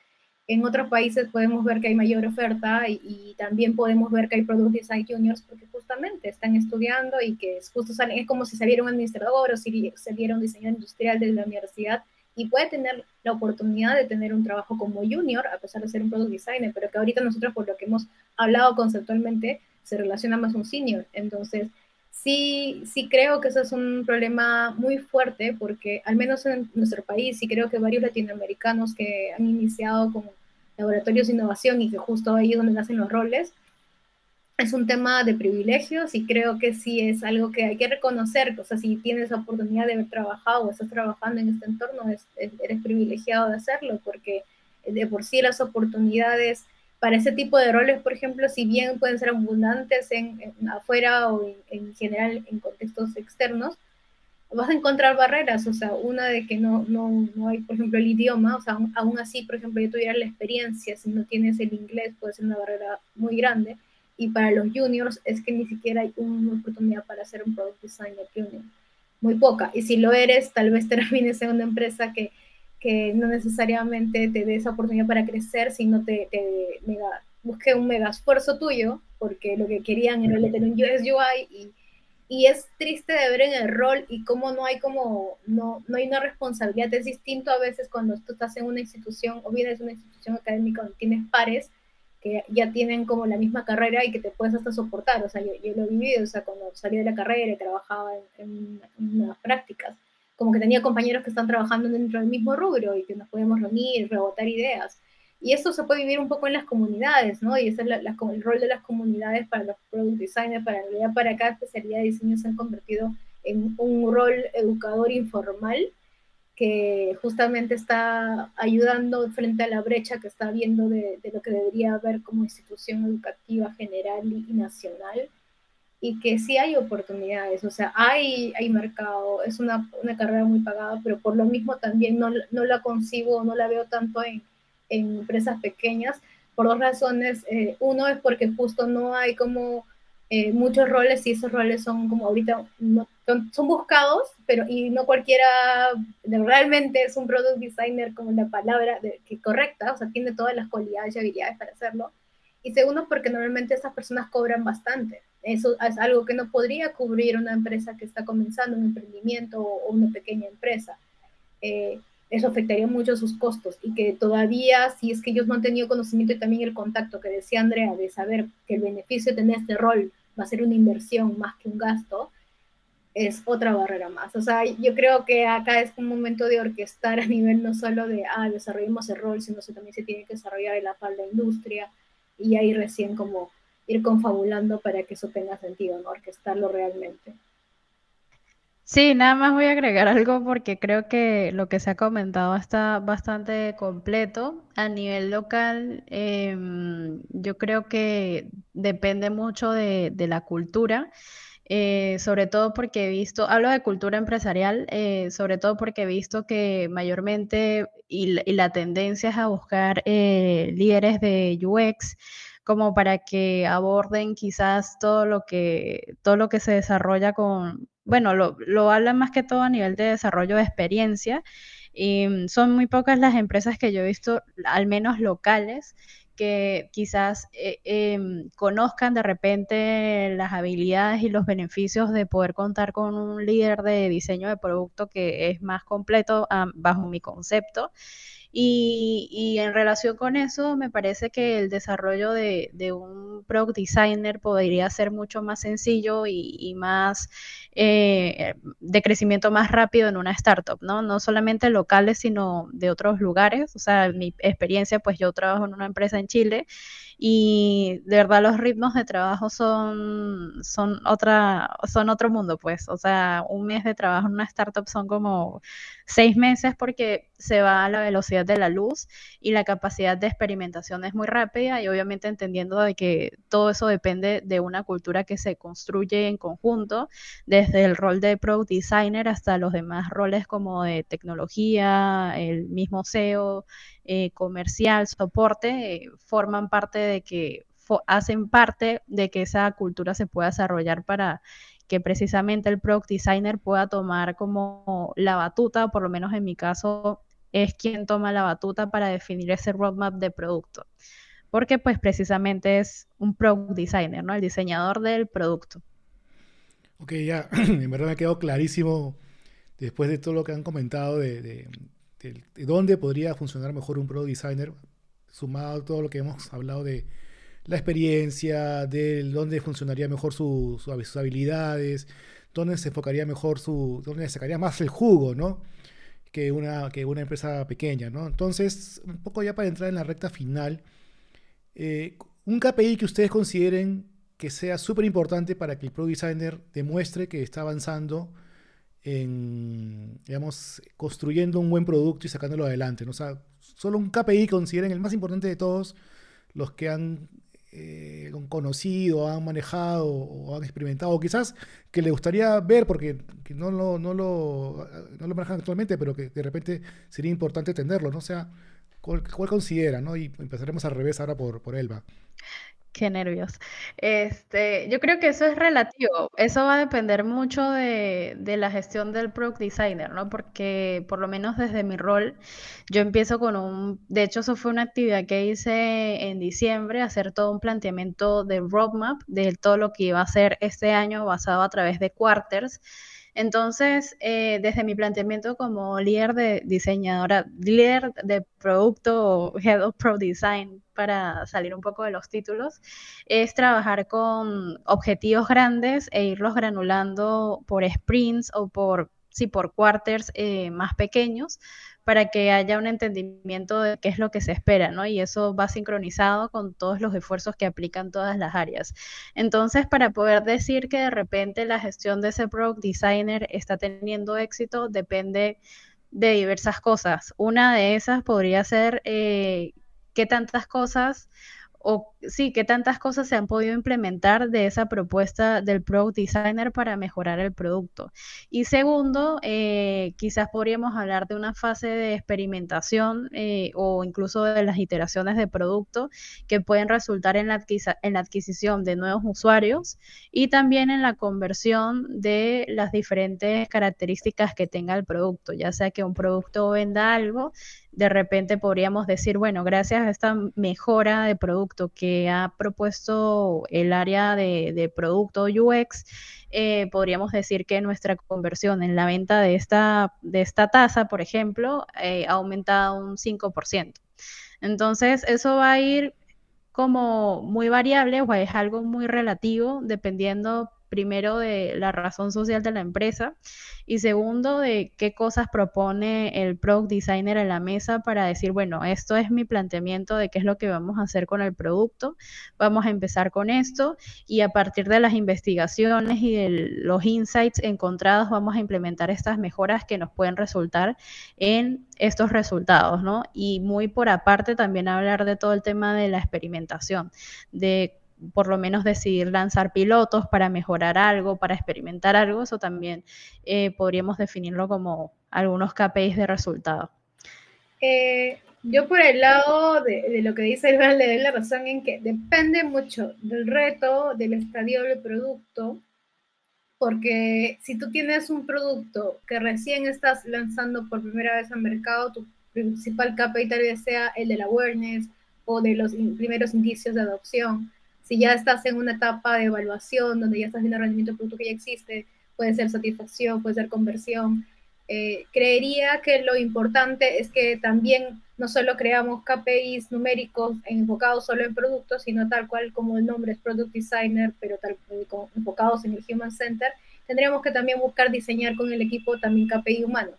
En otros países podemos ver que hay mayor oferta y, también podemos ver que hay Product Design Juniors porque justamente están estudiando y que es, justo salen, es como si saliera un administrador o si saliera un diseñador industrial de la universidad y puede tener la oportunidad de tener un trabajo como junior a pesar de ser un Product Designer, pero que ahorita nosotros por lo que hemos hablado conceptualmente se relaciona más un senior. Entonces, sí, sí creo que eso es un problema muy fuerte porque al menos en nuestro país, sí creo que varios latinoamericanos que han iniciado con laboratorios de innovación y que justo ahí es donde nacen los roles, es un tema de privilegios y creo que sí es algo que hay que reconocer, o sea, si tienes la oportunidad de haber trabajado o estás trabajando en este entorno, eres privilegiado de hacerlo porque de por sí las oportunidades para ese tipo de roles, por ejemplo, si bien pueden ser abundantes en, afuera o en, general en contextos externos, vas a encontrar barreras, o sea, una de que no, no, no hay, por ejemplo, el idioma, o sea, aún, así, por ejemplo, yo tuviera la experiencia, si no tienes el inglés, puede ser una barrera muy grande, y para los juniors es que ni siquiera hay una oportunidad para hacer un product designer junior, muy poca, y si lo eres, tal vez termines en una empresa que que no necesariamente te dé esa oportunidad para crecer, sino te, te mega, busque un mega esfuerzo tuyo, porque lo que querían era tener un UX UI y, y es triste de ver en el rol y cómo no hay como, no, no hay una responsabilidad, es distinto a veces cuando tú estás en una institución o vienes de una institución académica donde tienes pares que ya tienen como la misma carrera y que te puedes hasta soportar, o sea, yo, yo lo he vivido, o sea, cuando salí de la carrera y trabajaba en, en unas prácticas, como que tenía compañeros que están trabajando dentro del mismo rubro y que nos podíamos reunir, rebotar ideas. Y eso se puede vivir un poco en las comunidades, ¿no? Y ese es el rol de las comunidades para los product designers, para para cada especialidad de diseño se han convertido en un rol educador informal que justamente está ayudando frente a la brecha que está habiendo de, lo que debería haber como institución educativa general y nacional y que sí hay oportunidades, o sea, hay, hay mercado, es una, una carrera muy pagada, pero por lo mismo también no, no la concibo, no la veo tanto en, en empresas pequeñas, por dos razones. Eh, uno es porque justo no hay como eh, muchos roles y esos roles son como ahorita no, son, buscados, pero y no cualquiera realmente es un product designer como la palabra de, que correcta, o sea, tiene todas las cualidades y habilidades para hacerlo. Y segundo, porque normalmente esas personas cobran bastante. Eso es algo que no podría cubrir una empresa que está comenzando un emprendimiento o una pequeña empresa. Eh, eso afectaría mucho sus costos y que todavía, si es que ellos no han tenido conocimiento y también el contacto que decía Andrea, de saber que el beneficio de tener este rol va a ser una inversión más que un gasto, es otra barrera más. O sea, yo creo que acá es un momento de orquestar a nivel no solo de, ah, desarrollemos el rol, sino que también se tiene que desarrollar en la par de industria y ahí recién como ir confabulando para que eso tenga sentido, ¿no? Orquestarlo realmente. Sí, nada más voy a agregar algo porque creo que lo que se ha comentado está bastante completo. A nivel local, em, yo creo que depende mucho de, la cultura. Eh, sobre todo porque he visto, hablo de cultura empresarial, eh, sobre todo porque he visto que mayormente y, la tendencia es a buscar eh, líderes de UX como para que aborden quizás todo lo que, todo lo que se desarrolla con, bueno, lo, lo hablan más que todo a nivel de desarrollo de experiencia. Y mm, son muy pocas las empresas que yo he visto, al menos locales, que quizás eh, em, conozcan de repente las habilidades y los beneficios de poder contar con un líder de diseño de producto que es más completo bajo mi concepto. Y, en relación con eso, me parece que el desarrollo de, un product designer podría ser mucho más sencillo y, más eh, de crecimiento más rápido en una startup, ¿no? No solamente locales, sino de otros lugares. O sea, mi experiencia, pues yo trabajo en una empresa en Chile y de verdad los ritmos de trabajo son, son, otra, son otro mundo, pues. O sea, un mes de trabajo en una startup son como seis meses porque se va a la velocidad de la luz y la capacidad de experimentación es muy rápida y obviamente entendiendo de que todo eso depende de una cultura que se construye en conjunto, desde el rol de product designer hasta los demás roles como de tecnología, el mismo SEO, eh, comercial, soporte, eh, forman parte de que hacen parte de que esa cultura se pueda desarrollar para que precisamente el product designer pueda tomar como la batuta, por lo menos en mi caso es quien toma la batuta para definir ese roadmap de producto. Porque pues precisamente es un product designer, ¿no? El diseñador del producto. Ok, ya, en verdad me quedó clarísimo después de todo lo que han comentado de, dónde podría funcionar mejor un product designer, sumado a todo lo que hemos hablado de la experiencia, de dónde funcionaría mejor sus habilidades, dónde se enfocaría mejor su, dónde sacaría más el jugo, ¿no? Que una, que una empresa pequeña, ¿no? Entonces, un poco ya para entrar en la recta final, eh, un KPI que ustedes consideren que sea súper importante para que el Pro Designer demuestre que está avanzando en, digamos, construyendo un buen producto y sacándolo adelante, ¿no? O sea, solo un KPI consideren el más importante de todos los que han eh, conocido, han manejado o han experimentado, o quizás que le gustaría ver porque no, lo, no, lo, no lo manejan actualmente, pero que de repente sería importante tenerlo, ¿no? O sea, ¿cuál, considera, no? Y empezaremos al revés ahora por, por Elba. Qué nervios. Este, yo creo que eso es relativo. Eso va a depender mucho de, de, la gestión del product designer, ¿no? Porque por lo menos desde mi rol, yo empiezo con un, de hecho, eso fue una actividad que hice en diciembre, hacer todo un planteamiento de roadmap de todo lo que iba a ser este año basado a través de quarters entonces, eh, desde mi planteamiento como líder de diseñadora, líder de producto Head of Pro Design, para salir un poco de los títulos, es trabajar con objetivos grandes e irlos granulando por sprints o por, sí, por quarters eh, más pequeños para que haya un entendimiento de qué es lo que se espera, ¿no? Y eso va sincronizado con todos los esfuerzos que aplican todas las áreas. Entonces, para poder decir que de repente la gestión de ese product designer está teniendo éxito, depende de diversas cosas. Una de esas podría ser eh, qué tantas cosas o sí, qué tantas cosas se han podido implementar de esa propuesta del Product Designer para mejorar el producto. Y segundo, eh, quizás podríamos hablar de una fase de experimentación eh, o incluso de las iteraciones de producto que pueden resultar en la, en la adquisición de nuevos usuarios y también en la conversión de las diferentes características que tenga el producto, ya sea que un producto venda algo de repente podríamos decir, bueno, gracias a esta mejora de producto que ha propuesto el área de, producto UX, eh, podríamos decir que nuestra conversión en la venta de esta, de esta tasa, por ejemplo, eh, ha aumentado un 5%. Entonces, eso va a ir como muy variable o es algo muy relativo dependiendo primero de la razón social de la empresa y segundo de qué cosas propone el product designer en la mesa para decir, bueno, esto es mi planteamiento de qué es lo que vamos a hacer con el producto, vamos a empezar con esto y a partir de las investigaciones y de los insights encontrados vamos a implementar estas mejoras que nos pueden resultar en estos resultados, ¿no? Y muy por aparte también hablar de todo el tema de la experimentación, de por lo menos decidir lanzar pilotos para mejorar algo, para experimentar algo, eso también eh, podríamos definirlo como algunos KPIs de resultado. Yo por el lado de, lo que dice el le doy la razón en que depende mucho del reto, del estadio del producto, porque si tú tienes un producto que recién estás lanzando por primera vez al mercado, tu principal KPI tal vez sea el de la awareness o de los primeros indicios de adopción si ya estás en una etapa de evaluación donde ya estás viendo el rendimiento del producto que ya existe, puede ser satisfacción, puede ser conversión. Eh, creería que lo importante es que también no solo creamos KPIs numéricos enfocados solo en productos, sino tal cual como el nombre es Product Designer, pero tal, eh, enfocados en el Human Center, tendríamos que también buscar diseñar con el equipo también KPI humanos,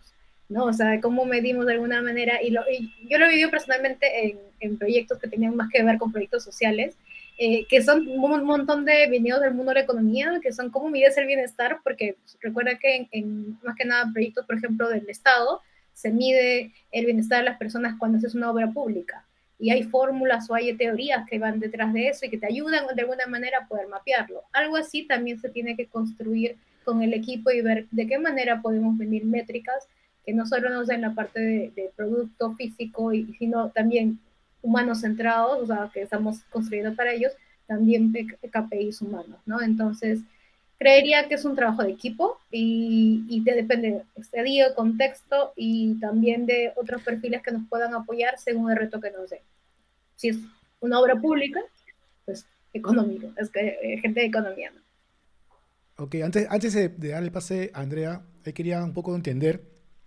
¿no? O sea, cómo medimos de alguna manera, y, yo lo vivido personalmente en, en proyectos que tenían más que ver con proyectos sociales, eh, que son un montón de venidos del mundo de la economía, que son cómo mides el bienestar, porque recuerda que en, más que nada proyectos, por ejemplo, del Estado, se mide el bienestar de las personas cuando haces una obra pública. Y hay fórmulas o hay teorías que van detrás de eso y que te ayudan de alguna manera a poder mapearlo. Algo así también se tiene que construir con el equipo y ver de qué manera podemos venir métricas que no solo nos den la parte de, de producto físico, y, sino también humanos centrados, o sea, que estamos construyendo para ellos, también KPIs humanos, ¿no? Entonces, creería que es un trabajo de equipo y, y te depende de contexto y también de otros perfiles que nos puedan apoyar según el reto que nos dé. Si es una obra pública, pues económico, es que eh, gente de economía, ¿no? Ok, antes, antes de, dar el pase a Andrea, quería un poco entender,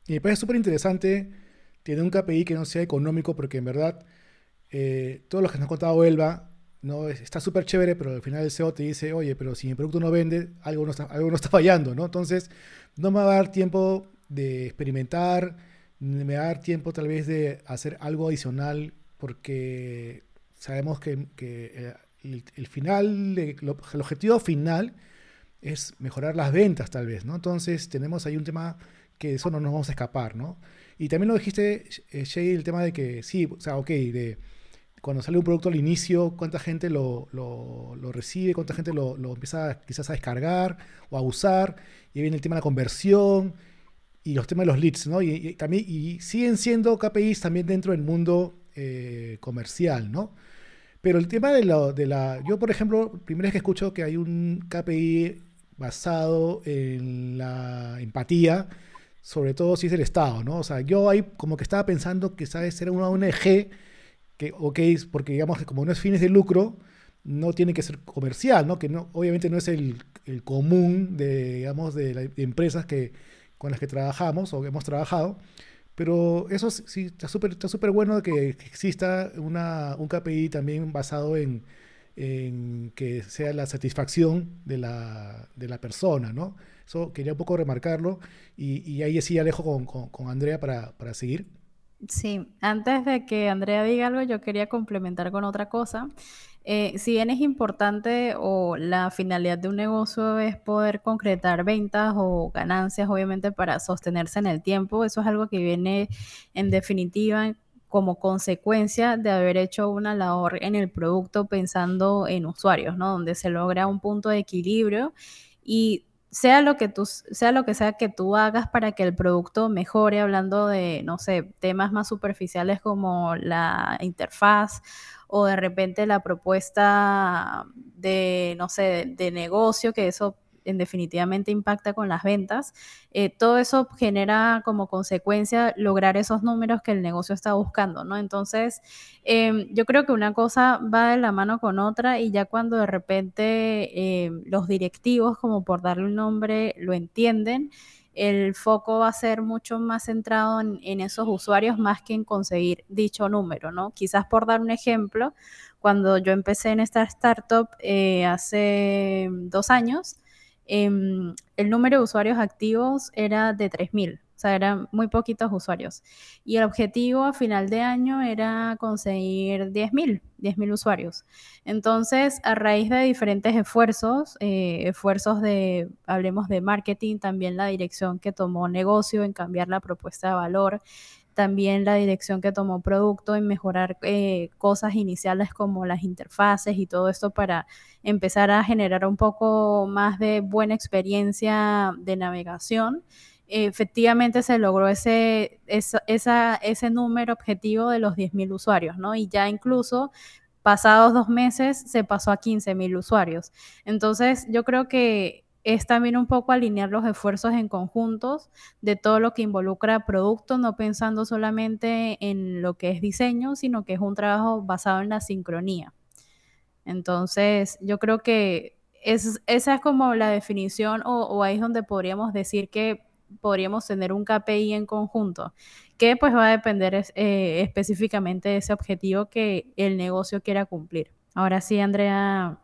y me parece súper interesante tener un KPI que no sea económico, porque en verdad eh, todo lo que nos ha contado Elba ¿no? está súper chévere, pero al final el CEO te dice, oye, pero si mi producto no vende, algo no está, algo no está fallando, ¿no? Entonces, no me va a dar tiempo de experimentar, me va a dar tiempo tal vez de hacer algo adicional, porque sabemos que, que el, el, final, el objetivo final es mejorar las ventas tal vez, ¿no? Entonces, tenemos ahí un tema que eso no nos vamos a escapar, ¿no? Y también lo dijiste, eh, Shay, el tema de que sí, o sea, ok, de cuando sale un producto al inicio, cuánta gente lo, lo, recibe, cuánta gente lo, lo, empieza quizás a descargar o a usar, y viene el tema de la conversión y los temas de los leads, ¿no? Y, también y siguen siendo KPIs también dentro del mundo eh, comercial, ¿no? Pero el tema de, lo, de la... Yo, por ejemplo, primera vez que escucho que hay un KPI basado en la empatía, sobre todo si es el Estado, ¿no? O sea, yo ahí como que estaba pensando que, ¿sabes? Ser una ONG que, ok, porque digamos, como no es fines de lucro, no tiene que ser comercial, ¿no? Que no, obviamente no es el, el común de, digamos, de, empresas que, con las que trabajamos o que hemos trabajado, pero eso sí está súper está bueno que exista una, un KPI también basado en, en, que sea la satisfacción de la, de la persona, ¿no? Eso quería un poco remarcarlo y, y ahí sí alejo con, con, con Andrea para, para seguir. Sí, antes de que Andrea diga algo, yo quería complementar con otra cosa. Eh, si bien es importante o la finalidad de un negocio es poder concretar ventas o ganancias, obviamente para sostenerse en el tiempo, eso es algo que viene en definitiva como consecuencia de haber hecho una labor en el producto pensando en usuarios, ¿no? Donde se logra un punto de equilibrio y sea lo que tú, sea lo que sea que tú hagas para que el producto mejore, hablando de, no sé, temas más superficiales como la interfaz o de repente la propuesta de, no sé, de, negocio, que eso en definitivamente impacta con las ventas, eh, todo eso genera como consecuencia lograr esos números que el negocio está buscando, ¿no? Entonces, em, yo creo que una cosa va de la mano con otra y ya cuando de repente em, los directivos, como por darle un nombre, lo entienden, el foco va a ser mucho más centrado en, esos usuarios más que en conseguir dicho número, ¿no? Quizás por dar un ejemplo, cuando yo empecé en esta startup eh, hace dos años, em, el número de usuarios activos era de 3.000. O sea, eran muy poquitos usuarios. Y el objetivo a final de año era conseguir 10.000, 10.000 usuarios. Entonces, a raíz de diferentes esfuerzos, eh, esfuerzos de, hablemos de marketing, también la dirección que tomó negocio en cambiar la propuesta de valor, también la dirección que tomó producto en mejorar eh, cosas iniciales como las interfaces y todo esto para empezar a generar un poco más de buena experiencia de navegación efectivamente se logró ese, ese número objetivo de los 10.000 usuarios, ¿no? Y ya incluso pasados dos meses se pasó a 15.000 usuarios. Entonces, yo creo que es también un poco alinear los esfuerzos en conjuntos de todo lo que involucra producto, no pensando solamente en lo que es diseño, sino que es un trabajo basado en la sincronía. Entonces, yo creo que es, esa es como la definición o, o ahí es donde podríamos decir que podríamos tener un KPI en conjunto, que pues va a depender eh, específicamente de ese objetivo que el negocio quiera cumplir. Ahora sí, Andrea,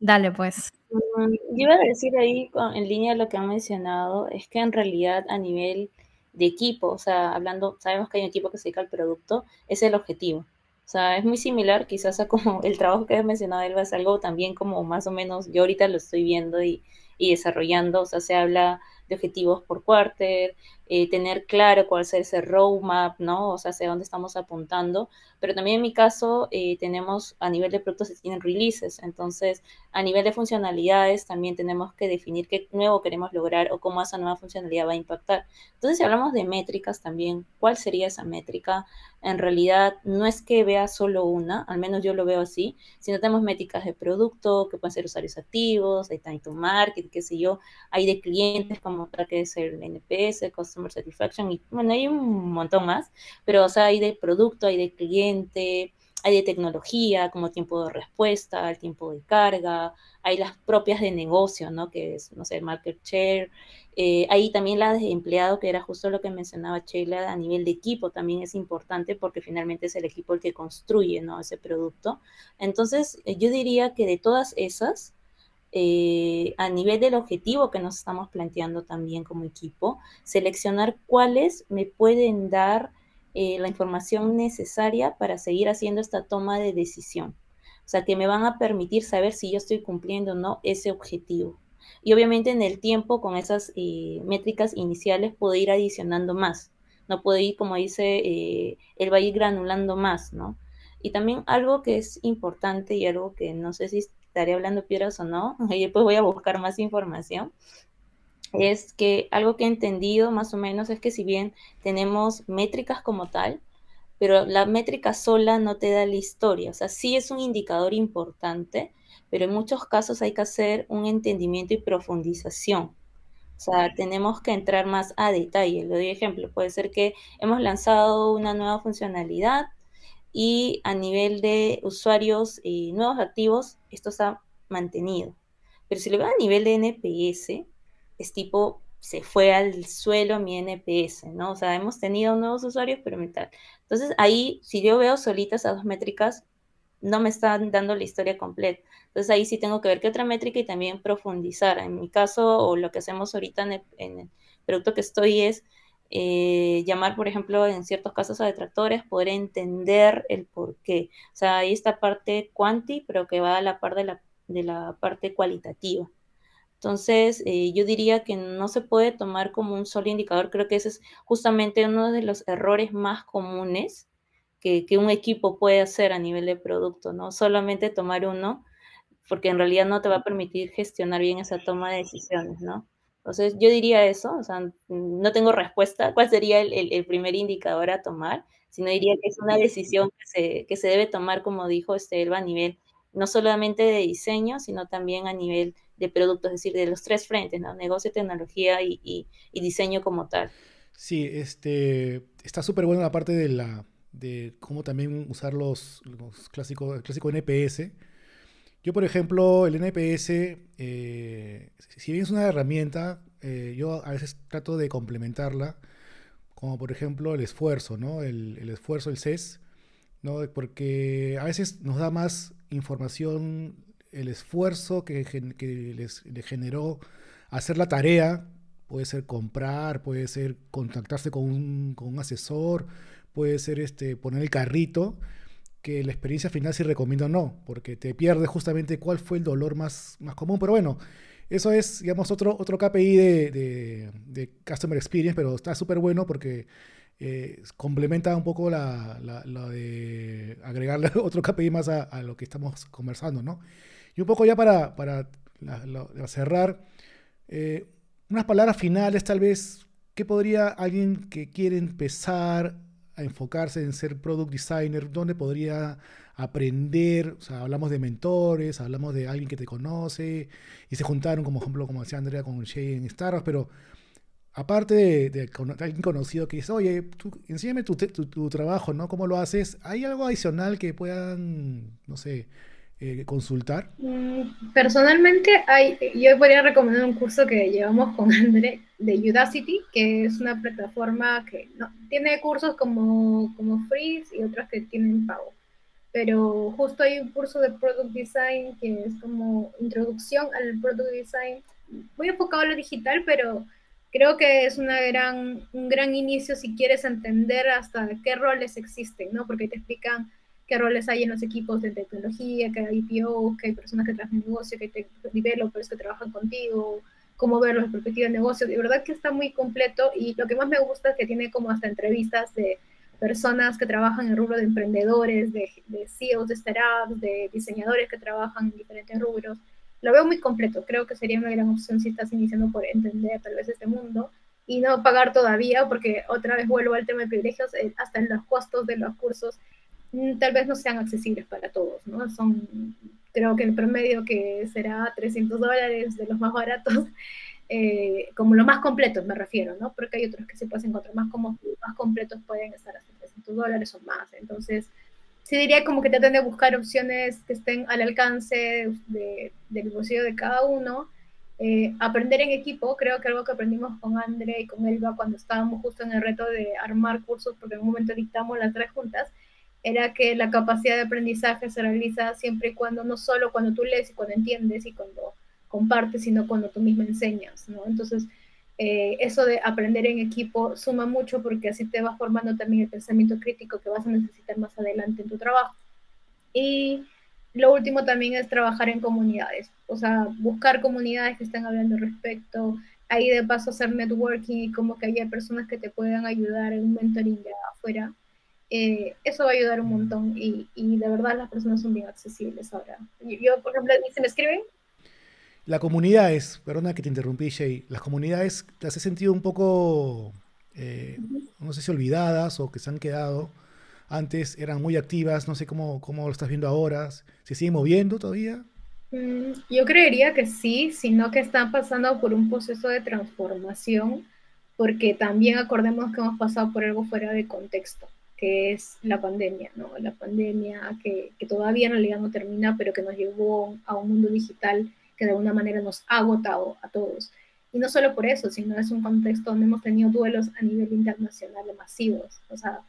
dale pues. Mm, yo iba a decir ahí, en línea de lo que han mencionado, es que en realidad a nivel de equipo, o sea, hablando, sabemos que hay un equipo que se dedica al producto, es el objetivo. O sea, es muy similar quizás a como el trabajo que has mencionado, Elba, es algo también como más o menos, yo ahorita lo estoy viendo y, y desarrollando, o sea, se habla de objetivos por quarter, eh, tener claro cuál es ese roadmap, ¿no? O sea, hacia dónde estamos apuntando. Pero también en mi caso eh, tenemos a nivel de productos se tienen releases, entonces a nivel de funcionalidades también tenemos que definir qué nuevo queremos lograr o cómo esa nueva funcionalidad va a impactar. Entonces, si hablamos de métricas también, ¿cuál sería esa métrica? En realidad no es que vea solo una, al menos yo lo veo así, sino tenemos métricas de producto, que pueden ser usuarios activos, hay time to market, qué sé yo, hay de clientes como que es el NPS, Satisfaction, y bueno, hay un montón más, pero o sea, hay de producto, hay de cliente, hay de tecnología, como tiempo de respuesta, el tiempo de carga, hay las propias de negocio, ¿no? Que es, no sé, market share, eh, hay también la de empleado, que era justo lo que mencionaba Sheila, a nivel de equipo también es importante porque finalmente es el equipo el que construye, ¿no? Ese producto. Entonces, eh, yo diría que de todas esas, eh, a nivel del objetivo que nos estamos planteando también como equipo, seleccionar cuáles me pueden dar eh, la información necesaria para seguir haciendo esta toma de decisión. O sea, que me van a permitir saber si yo estoy cumpliendo o no ese objetivo. Y obviamente en el tiempo, con esas eh, métricas iniciales, puedo ir adicionando más. No puedo ir, como dice, él va a ir granulando más, ¿no? Y también algo que es importante y algo que no sé si estaré hablando piedras o no, y después voy a buscar más información, es que algo que he entendido más o menos es que si bien tenemos métricas como tal, pero la métrica sola no te da la historia, o sea, sí es un indicador importante, pero en muchos casos hay que hacer un entendimiento y profundización. O sea, tenemos que entrar más a detalle. Le doy ejemplo. Puede ser que hemos lanzado una nueva funcionalidad y a nivel de usuarios y nuevos activos, esto se ha mantenido. Pero si lo veo a nivel de NPS, es tipo, se fue al suelo mi NPS, ¿no? O sea, hemos tenido nuevos usuarios, pero tal. Entonces, ahí, si yo veo solitas esas dos métricas, no me están dando la historia completa. Entonces, ahí sí tengo que ver qué otra métrica y también profundizar. En mi caso, o lo que hacemos ahorita en el producto que estoy es eh, llamar, por ejemplo, en ciertos casos a detractores, poder entender el por qué. O sea, hay esta parte cuanti, pero que va a la par de la, parte cualitativa. Entonces, eh, yo diría que no se puede tomar como un solo indicador. Creo que ese es justamente uno de los errores más comunes que, que un equipo puede hacer a nivel de producto, ¿no? Solamente tomar uno, porque en realidad no te va a permitir gestionar bien esa toma de decisiones, ¿no? Entonces, yo diría eso, o sea, no tengo respuesta, cuál sería el, primer indicador a tomar, sino diría que es una decisión que se, debe tomar, como dijo Estelva, a nivel no solamente de diseño, sino también a nivel de productos, es decir, de los tres frentes, ¿no? Negocio, tecnología y, diseño como tal. Sí, este, está súper bueno la parte de la de cómo también usar los, clásicos, el clásico NPS. Yo, por ejemplo, el NPS, eh, si bien es una herramienta, eh, yo a veces trato de complementarla, como por ejemplo el esfuerzo, ¿no? El, el esfuerzo, el CES, ¿no? Porque a veces nos da más información el esfuerzo que, que les, generó hacer la tarea, puede ser comprar, puede ser contactarse con un, con un, asesor, puede ser este, poner el carrito, que la experiencia final si recomiendo no, porque te pierdes justamente cuál fue el dolor más, más común. Pero bueno, eso es, digamos, otro, otro KPI de, Customer Experience, pero está súper bueno porque eh, complementa un poco la, la, de agregarle otro KPI más a, a, lo que estamos conversando, ¿no? Y un poco ya para, para cerrar, eh, unas palabras finales tal vez, ¿qué podría alguien que quiere empezar a enfocarse en ser product designer, dónde podría aprender? O sea, hablamos de mentores, hablamos de alguien que te conoce y se juntaron, como ejemplo, como decía Andrea, con Shay en Starbucks, pero aparte de, alguien conocido que dice, oye, tú, enséñame tu, tu, trabajo, ¿no? ¿Cómo lo haces? ¿Hay algo adicional que puedan, no sé, eh, consultar? Mm, personalmente, hay, yo podría recomendar un curso que llevamos con André de Udacity, que es una plataforma que no, tiene cursos como, como free y otros que tienen pago. Pero justo hay un curso de Product Design que es como introducción al Product Design, muy enfocado a lo digital, pero creo que es una gran, un gran inicio si quieres entender hasta qué roles existen, ¿no? Porque te explican qué roles hay en los equipos de tecnología, que hay IPO, que hay personas que trabajan en negocio, que hay developers que trabajan contigo, cómo verlo desde perspectiva de negocio. De verdad que está muy completo y lo que más me gusta es que tiene como hasta entrevistas de personas que trabajan en el rubro de emprendedores, de, de CEOs de startups, de diseñadores que trabajan en diferentes rubros. Lo veo muy completo. Creo que sería una gran opción si estás iniciando por entender tal vez este mundo y no pagar todavía, porque otra vez vuelvo al tema de privilegios, eh, hasta en los costos de los cursos tal vez no sean accesibles para todos, ¿no? Son, creo que el promedio que será 300 dólares de los más baratos, eh, como los más completos me refiero, ¿no? Porque hay otros que se pueden encontrar más como más completos pueden estar hasta 300 dólares o más. Entonces, sí diría como que traten de buscar opciones que estén al alcance de, del bolsillo de cada uno. Eh, aprender en equipo, creo que algo que aprendimos con André y con Elba cuando estábamos justo en el reto de armar cursos, porque en un momento dictamos las tres juntas, era que la capacidad de aprendizaje se realiza siempre y cuando, no solo cuando tú lees y cuando entiendes y cuando compartes, sino cuando tú mismo enseñas, ¿no? Entonces, eh, eso de aprender en equipo suma mucho porque así te vas formando también el pensamiento crítico que vas a necesitar más adelante en tu trabajo. Y lo último también es trabajar en comunidades, o sea, buscar comunidades que estén hablando al respecto, ahí de paso hacer networking y como que haya personas que te puedan ayudar en un mentoring de afuera eh, eso va a ayudar un montón y, y, de verdad las personas son bien accesibles ahora. Yo, por ejemplo, ¿se me escriben? La comunidad es, perdona que te interrumpí, Shay, las comunidades las he sentido un poco, eh, no sé si olvidadas o que se han quedado. Antes eran muy activas, no sé cómo, cómo lo estás viendo ahora. ¿Se siguen moviendo todavía? Mm, yo creería que sí, sino que están pasando por un proceso de transformación, porque también acordemos que hemos pasado por algo fuera de contexto que es la pandemia, ¿no? La pandemia que, que todavía en realidad no termina, pero que nos llevó a un mundo digital que de alguna manera nos ha agotado a todos. Y no solo por eso, sino es un contexto donde hemos tenido duelos a nivel internacional masivos. O sea,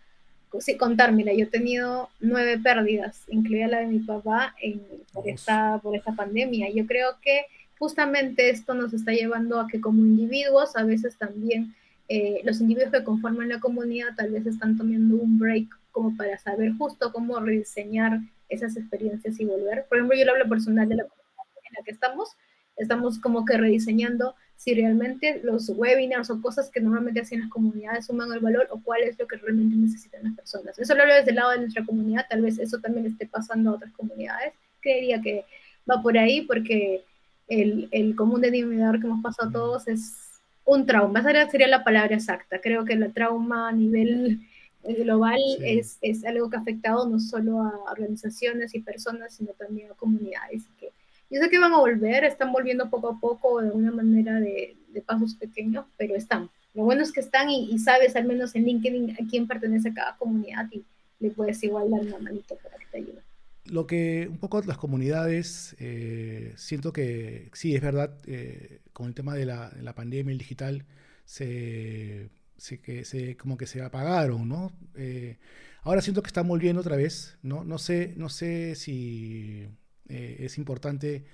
sí, contar, mira, yo he tenido nueve pérdidas, incluida la de mi papá, en, por, esta, por esta pandemia. Yo creo que justamente esto nos está llevando a que como individuos a veces también eh, los individuos que conforman la comunidad tal vez están tomando un break como para saber justo cómo rediseñar esas experiencias y volver. Por ejemplo, yo lo hablo personal de la comunidad en la que estamos, estamos como que rediseñando si realmente los webinars o cosas que normalmente hacen las comunidades suman el valor o cuál es lo que realmente necesitan las personas. Eso lo hablo desde el lado de nuestra comunidad, tal vez eso también esté pasando a otras comunidades. Creería que va por ahí porque el, el común denominador que hemos pasado todos es un trauma, esa sería la palabra exacta. Creo que el trauma a nivel global es, es, algo que ha afectado no solo a organizaciones y personas, sino también a comunidades. Que Yo sé que van a volver, están volviendo poco a poco de una manera de, pasos pequeños, pero están. Lo bueno es que están y, sabes al menos en LinkedIn a quién pertenece a cada comunidad y le puedes igual dar una manito para que te ayude. Lo que un poco las comunidades, eh, siento que sí, es verdad, eh, con el tema de la, de la pandemia, el digital, se, se, que, se, como que se apagaron, ¿no? Eh, ahora siento que están volviendo otra vez, ¿no? No sé, no sé si es importante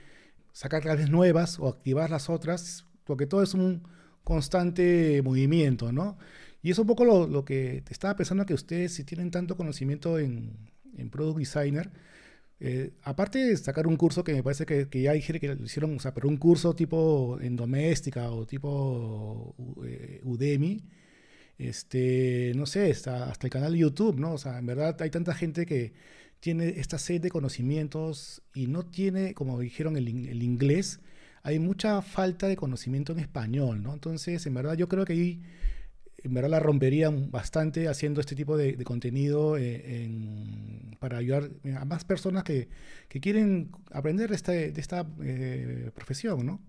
sacar claves nuevas o activar las otras, porque todo es un constante movimiento, ¿no? Y es un poco lo, lo que estaba pensando que ustedes, si tienen tanto conocimiento en, en Product Designer, eh, aparte de sacar un curso que me parece que, que ya dijeron que lo hicieron, o sea, pero un curso tipo en doméstica o tipo eh, Udemy, este, no sé, hasta, hasta el canal de YouTube, ¿no? O sea, en verdad hay tanta gente que tiene esta sed de conocimientos y no tiene, como dijeron, el, el inglés. Hay mucha falta de conocimiento en español, ¿no? Entonces, en verdad yo creo que ahí en verdad la romperían bastante haciendo este tipo de, contenido eh, para ayudar a más personas que, quieren aprender de esta, de esta eh, profesión, ¿no?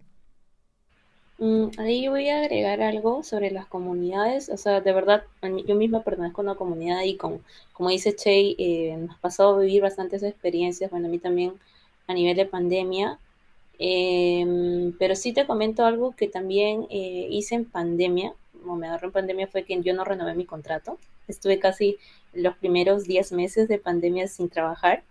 Mm, ahí voy a agregar algo sobre las comunidades. O sea, de verdad, yo misma pertenezco a una comunidad y con, como dice Che, eh, nos pasado a vivir bastantes experiencias, bueno, a mí también a nivel de pandemia. Em, pero sí te comento algo que también hice en pandemia, como me agarró en pandemia fue que yo no renové mi contrato. Estuve casi los primeros 10 meses de pandemia sin trabajar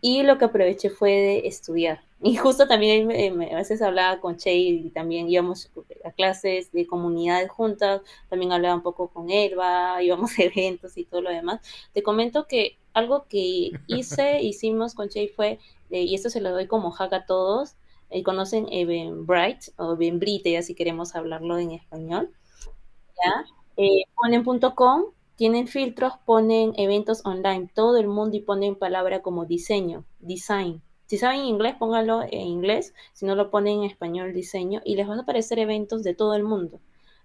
y lo que aproveché fue de estudiar. Y justo también a veces hablaba con Che y también íbamos a clases de comunidades juntas, también hablaba un poco con Elba, íbamos a eventos y todo lo demás. Te comento que algo que hice, hicimos con Che fue, eh, y esto se lo doy como hack a todos, eh, conocen Bright o Eventbrite, ya si queremos hablarlo en español. Eh, ponen .com, tienen filtros, ponen eventos online, todo el mundo y ponen palabra como diseño, design. Si saben inglés, pónganlo en inglés, si no lo ponen en español, diseño, y les van a aparecer eventos de todo el mundo.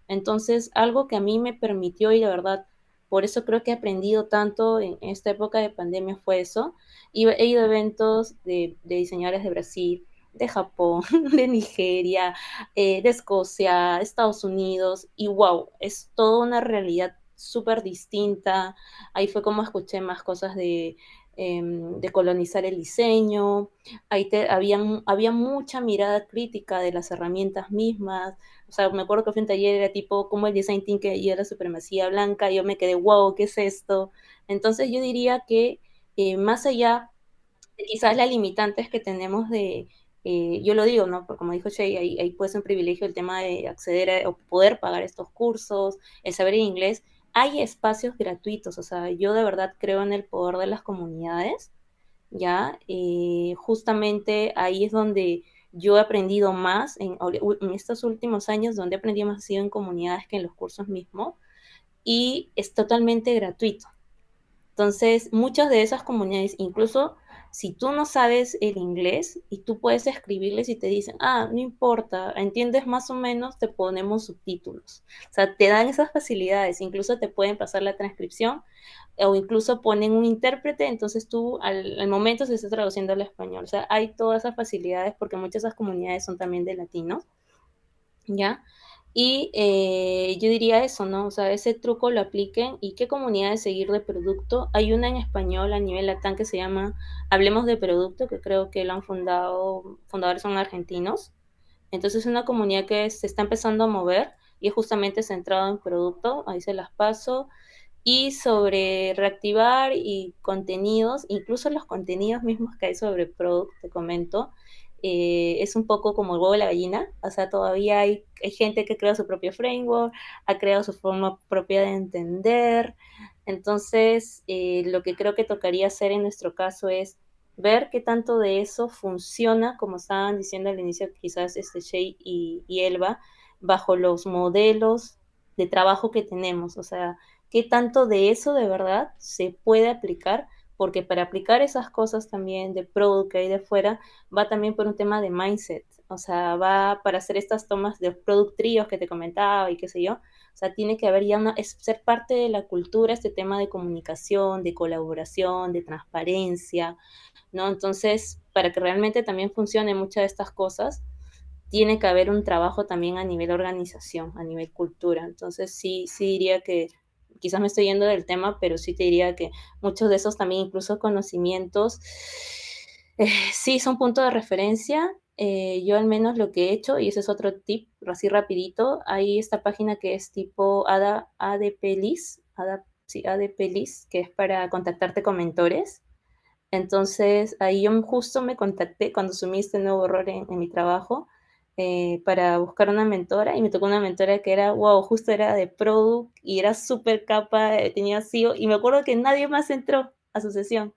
Entonces, algo que a mí me permitió y de verdad, por eso creo que he aprendido tanto en esta época de pandemia fue eso. He ido a eventos de diseñadores de Brasil, de Japón, de Nigeria, eh, de Escocia, Estados Unidos, y wow, es toda una realidad súper distinta. Ahí fue como escuché más cosas de, em, de colonizar el diseño, ahí te, había, mucha mirada crítica de las herramientas mismas. O sea, me acuerdo que fue un taller, era tipo como el design thinking y era supremacía blanca, yo me quedé, wow, ¿qué es esto? Entonces yo diría que eh, más allá de quizás las limitantes que tenemos de, eh, yo lo digo, ¿no? Porque como dijo Shay, ahí, ahí puede ser un privilegio el tema de acceder o poder pagar estos cursos, el saber inglés. Hay espacios gratuitos, o sea, yo de verdad creo en el poder de las comunidades, ¿ya? Eh, justamente ahí es donde yo he aprendido más en, en, estos últimos años, donde he aprendido más ha sido en comunidades que en los cursos mismos, y es totalmente gratuito. Entonces, muchas de esas comunidades, incluso si tú no sabes el inglés y tú puedes escribirles y te dicen, ah, no importa, entiendes más o menos, te ponemos subtítulos. O sea, te dan esas facilidades, incluso te pueden pasar la transcripción o incluso ponen un intérprete, entonces tú al, momento se está traduciendo al español. O sea, hay todas esas facilidades porque muchas de esas comunidades son también de latinos, ¿ya? Y eh, yo diría eso, ¿no? O sea, ese truco lo apliquen. ¿Y qué comunidad de seguir de producto? Hay una en español a nivel latán que se llama Hablemos de Producto, que creo que lo han fundado, fundadores son argentinos. Entonces es una comunidad que se está empezando a mover y es justamente centrado en producto. Ahí se las paso. Y sobre reactivar y contenidos, incluso los contenidos mismos que hay sobre producto, te comento eh, es un poco como el huevo de la gallina, o sea, todavía hay, hay gente que crea su propio framework, ha creado su forma propia de entender, entonces eh, lo que creo que tocaría hacer en nuestro caso es ver qué tanto de eso funciona, como estaban diciendo al inicio quizás este Shay y, y Elba, bajo los modelos de trabajo que tenemos, o sea, qué tanto de eso de verdad se puede aplicar porque para aplicar esas cosas también de product que hay de fuera, va también por un tema de mindset, o sea, va para hacer estas tomas de product que te comentaba y qué sé yo, O sea, tiene que haber ya una, es ser parte de la cultura este tema de comunicación, de colaboración, de transparencia, ¿no? Entonces, para que realmente también funcione muchas de estas cosas, tiene que haber un trabajo también a nivel organización, a nivel cultura. Entonces, sí, sí diría que quizás me estoy yendo del tema, pero sí te diría que muchos de esos también, incluso conocimientos, eh, sí son puntos de referencia. Eh, yo al menos lo que he hecho, y ese es otro tip, así rapidito, hay esta página que es tipo ADA, ADPLIS, ADA, sí, ADPLIS, que es para contactarte con mentores. Entonces, ahí yo justo me contacté cuando sumí este nuevo error en mi trabajo eh, para buscar una mentora y me tocó una mentora que era, wow, justo era de product y era súper capa, eh, tenía CEO y me acuerdo que nadie más entró a su sesión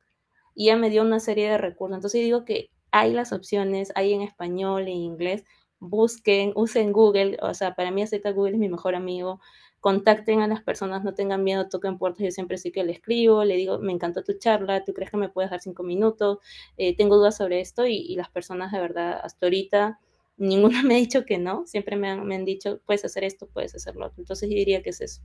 y ella me dio una serie de recursos. Entonces digo que hay las opciones, hay en español, en inglés, busquen, usen Google, o sea, para mí acepta Google es mi mejor amigo, contacten a las personas, no tengan miedo, toquen puertas, yo siempre sí que le escribo, le digo, me encantó tu charla, ¿tú crees que me puedes dar cinco minutos? Eh, tengo dudas sobre esto y, y las personas de verdad hasta ahorita ninguno me ha dicho que no, siempre me han, me han dicho, puedes hacer esto, puedes hacerlo Entonces yo diría que es eso.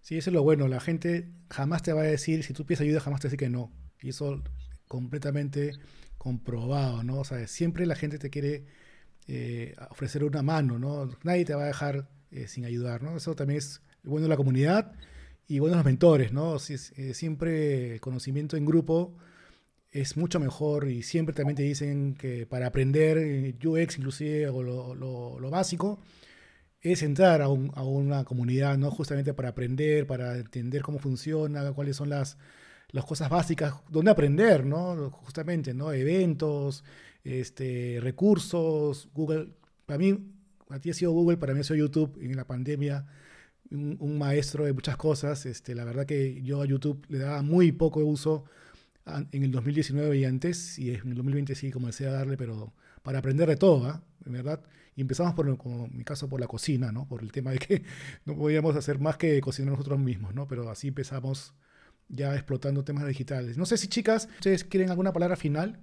Sí, eso es lo bueno. La gente jamás te va a decir, si tú pides ayuda, jamás te dice que no. Y eso completamente comprobado, ¿no? O sea, siempre la gente te quiere eh, ofrecer una mano, ¿no? Nadie te va a dejar eh, sin ayudar, ¿no? Eso también es bueno de la comunidad y bueno los mentores, ¿no? Eh, siempre el conocimiento en grupo es mucho mejor y siempre también te dicen que para aprender eh, UX inclusive o lo, básico es entrar a, una comunidad, ¿no? Justamente para aprender, para entender cómo funciona, cuáles son las, las cosas básicas, dónde aprender, ¿no? Justamente, ¿no? Eventos, este, recursos, Google. Para mí, a ti ha sido Google, para mí ha sido YouTube en la pandemia, un, un maestro de muchas cosas. Este, la verdad que yo a YouTube le daba muy poco uso en el 2019 y antes, y en el 2020 sí comencé a darle, pero para aprender de todo, ¿ah? En verdad. Y empezamos, por, como en mi caso, por la cocina, ¿no? Por el tema de que no podíamos hacer más que cocinar nosotros mismos, ¿no? Pero así empezamos ya explotando temas digitales. No sé si, chicas, ustedes quieren alguna palabra final,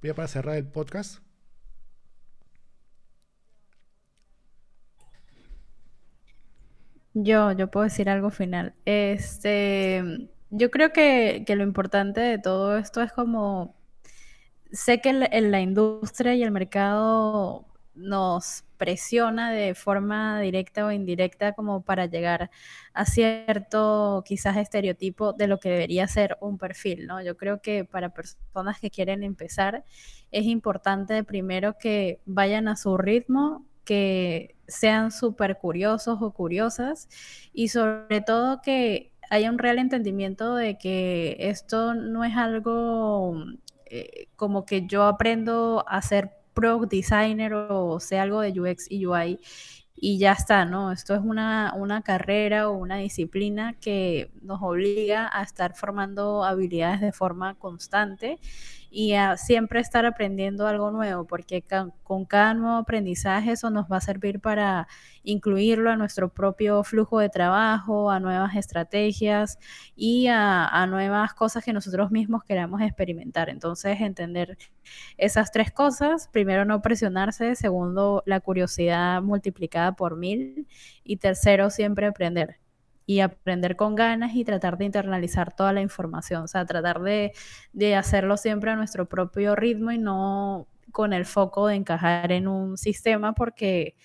voy a para cerrar el podcast. Yo, yo puedo decir algo final. Este, yo creo que, lo importante de todo esto es como, sé que en la industria y el mercado nos presiona de forma directa o indirecta como para llegar a cierto quizás estereotipo de lo que debería ser un perfil, ¿no? Yo creo que para personas que quieren empezar es importante primero que vayan a su ritmo, que sean súper curiosos o curiosas y sobre todo que haya un real entendimiento de que esto no es algo eh, como que yo aprendo a ser pro designer o sea algo de UX y UI y ya está, ¿no? Esto es una, una carrera o una disciplina que nos obliga a estar formando habilidades de forma constante y a siempre estar aprendiendo algo nuevo, porque con cada nuevo aprendizaje eso nos va a servir para incluirlo a nuestro propio flujo de trabajo, a nuevas estrategias y a, nuevas cosas que nosotros mismos queramos experimentar. Entonces, entender esas tres cosas, primero no presionarse, segundo la curiosidad multiplicada por mil y tercero siempre aprender y aprender con ganas y tratar de internalizar toda la información, o sea, tratar de, hacerlo siempre a nuestro propio ritmo y no con el foco de encajar en un sistema porque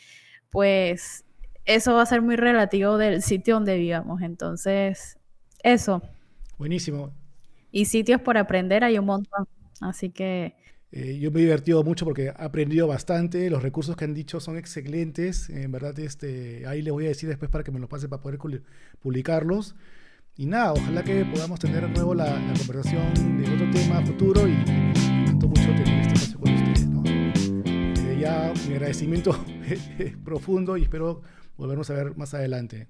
pues eso va a ser muy relativo del sitio donde vivamos. Entonces, eso. Buenísimo. Y sitios por aprender hay un montón. Así que eh, yo me he divertido mucho porque he aprendido bastante, los recursos que han dicho son excelentes, en verdad este, ahí les voy a decir después para que me los pase para poder publicarlos. Y nada, ojalá que podamos tener de nuevo la, conversación de otro tema futuro y me encantó mucho tener este espacio con ustedes. ¿no? Eh, ya mi agradecimiento profundo y espero volvernos a ver más adelante.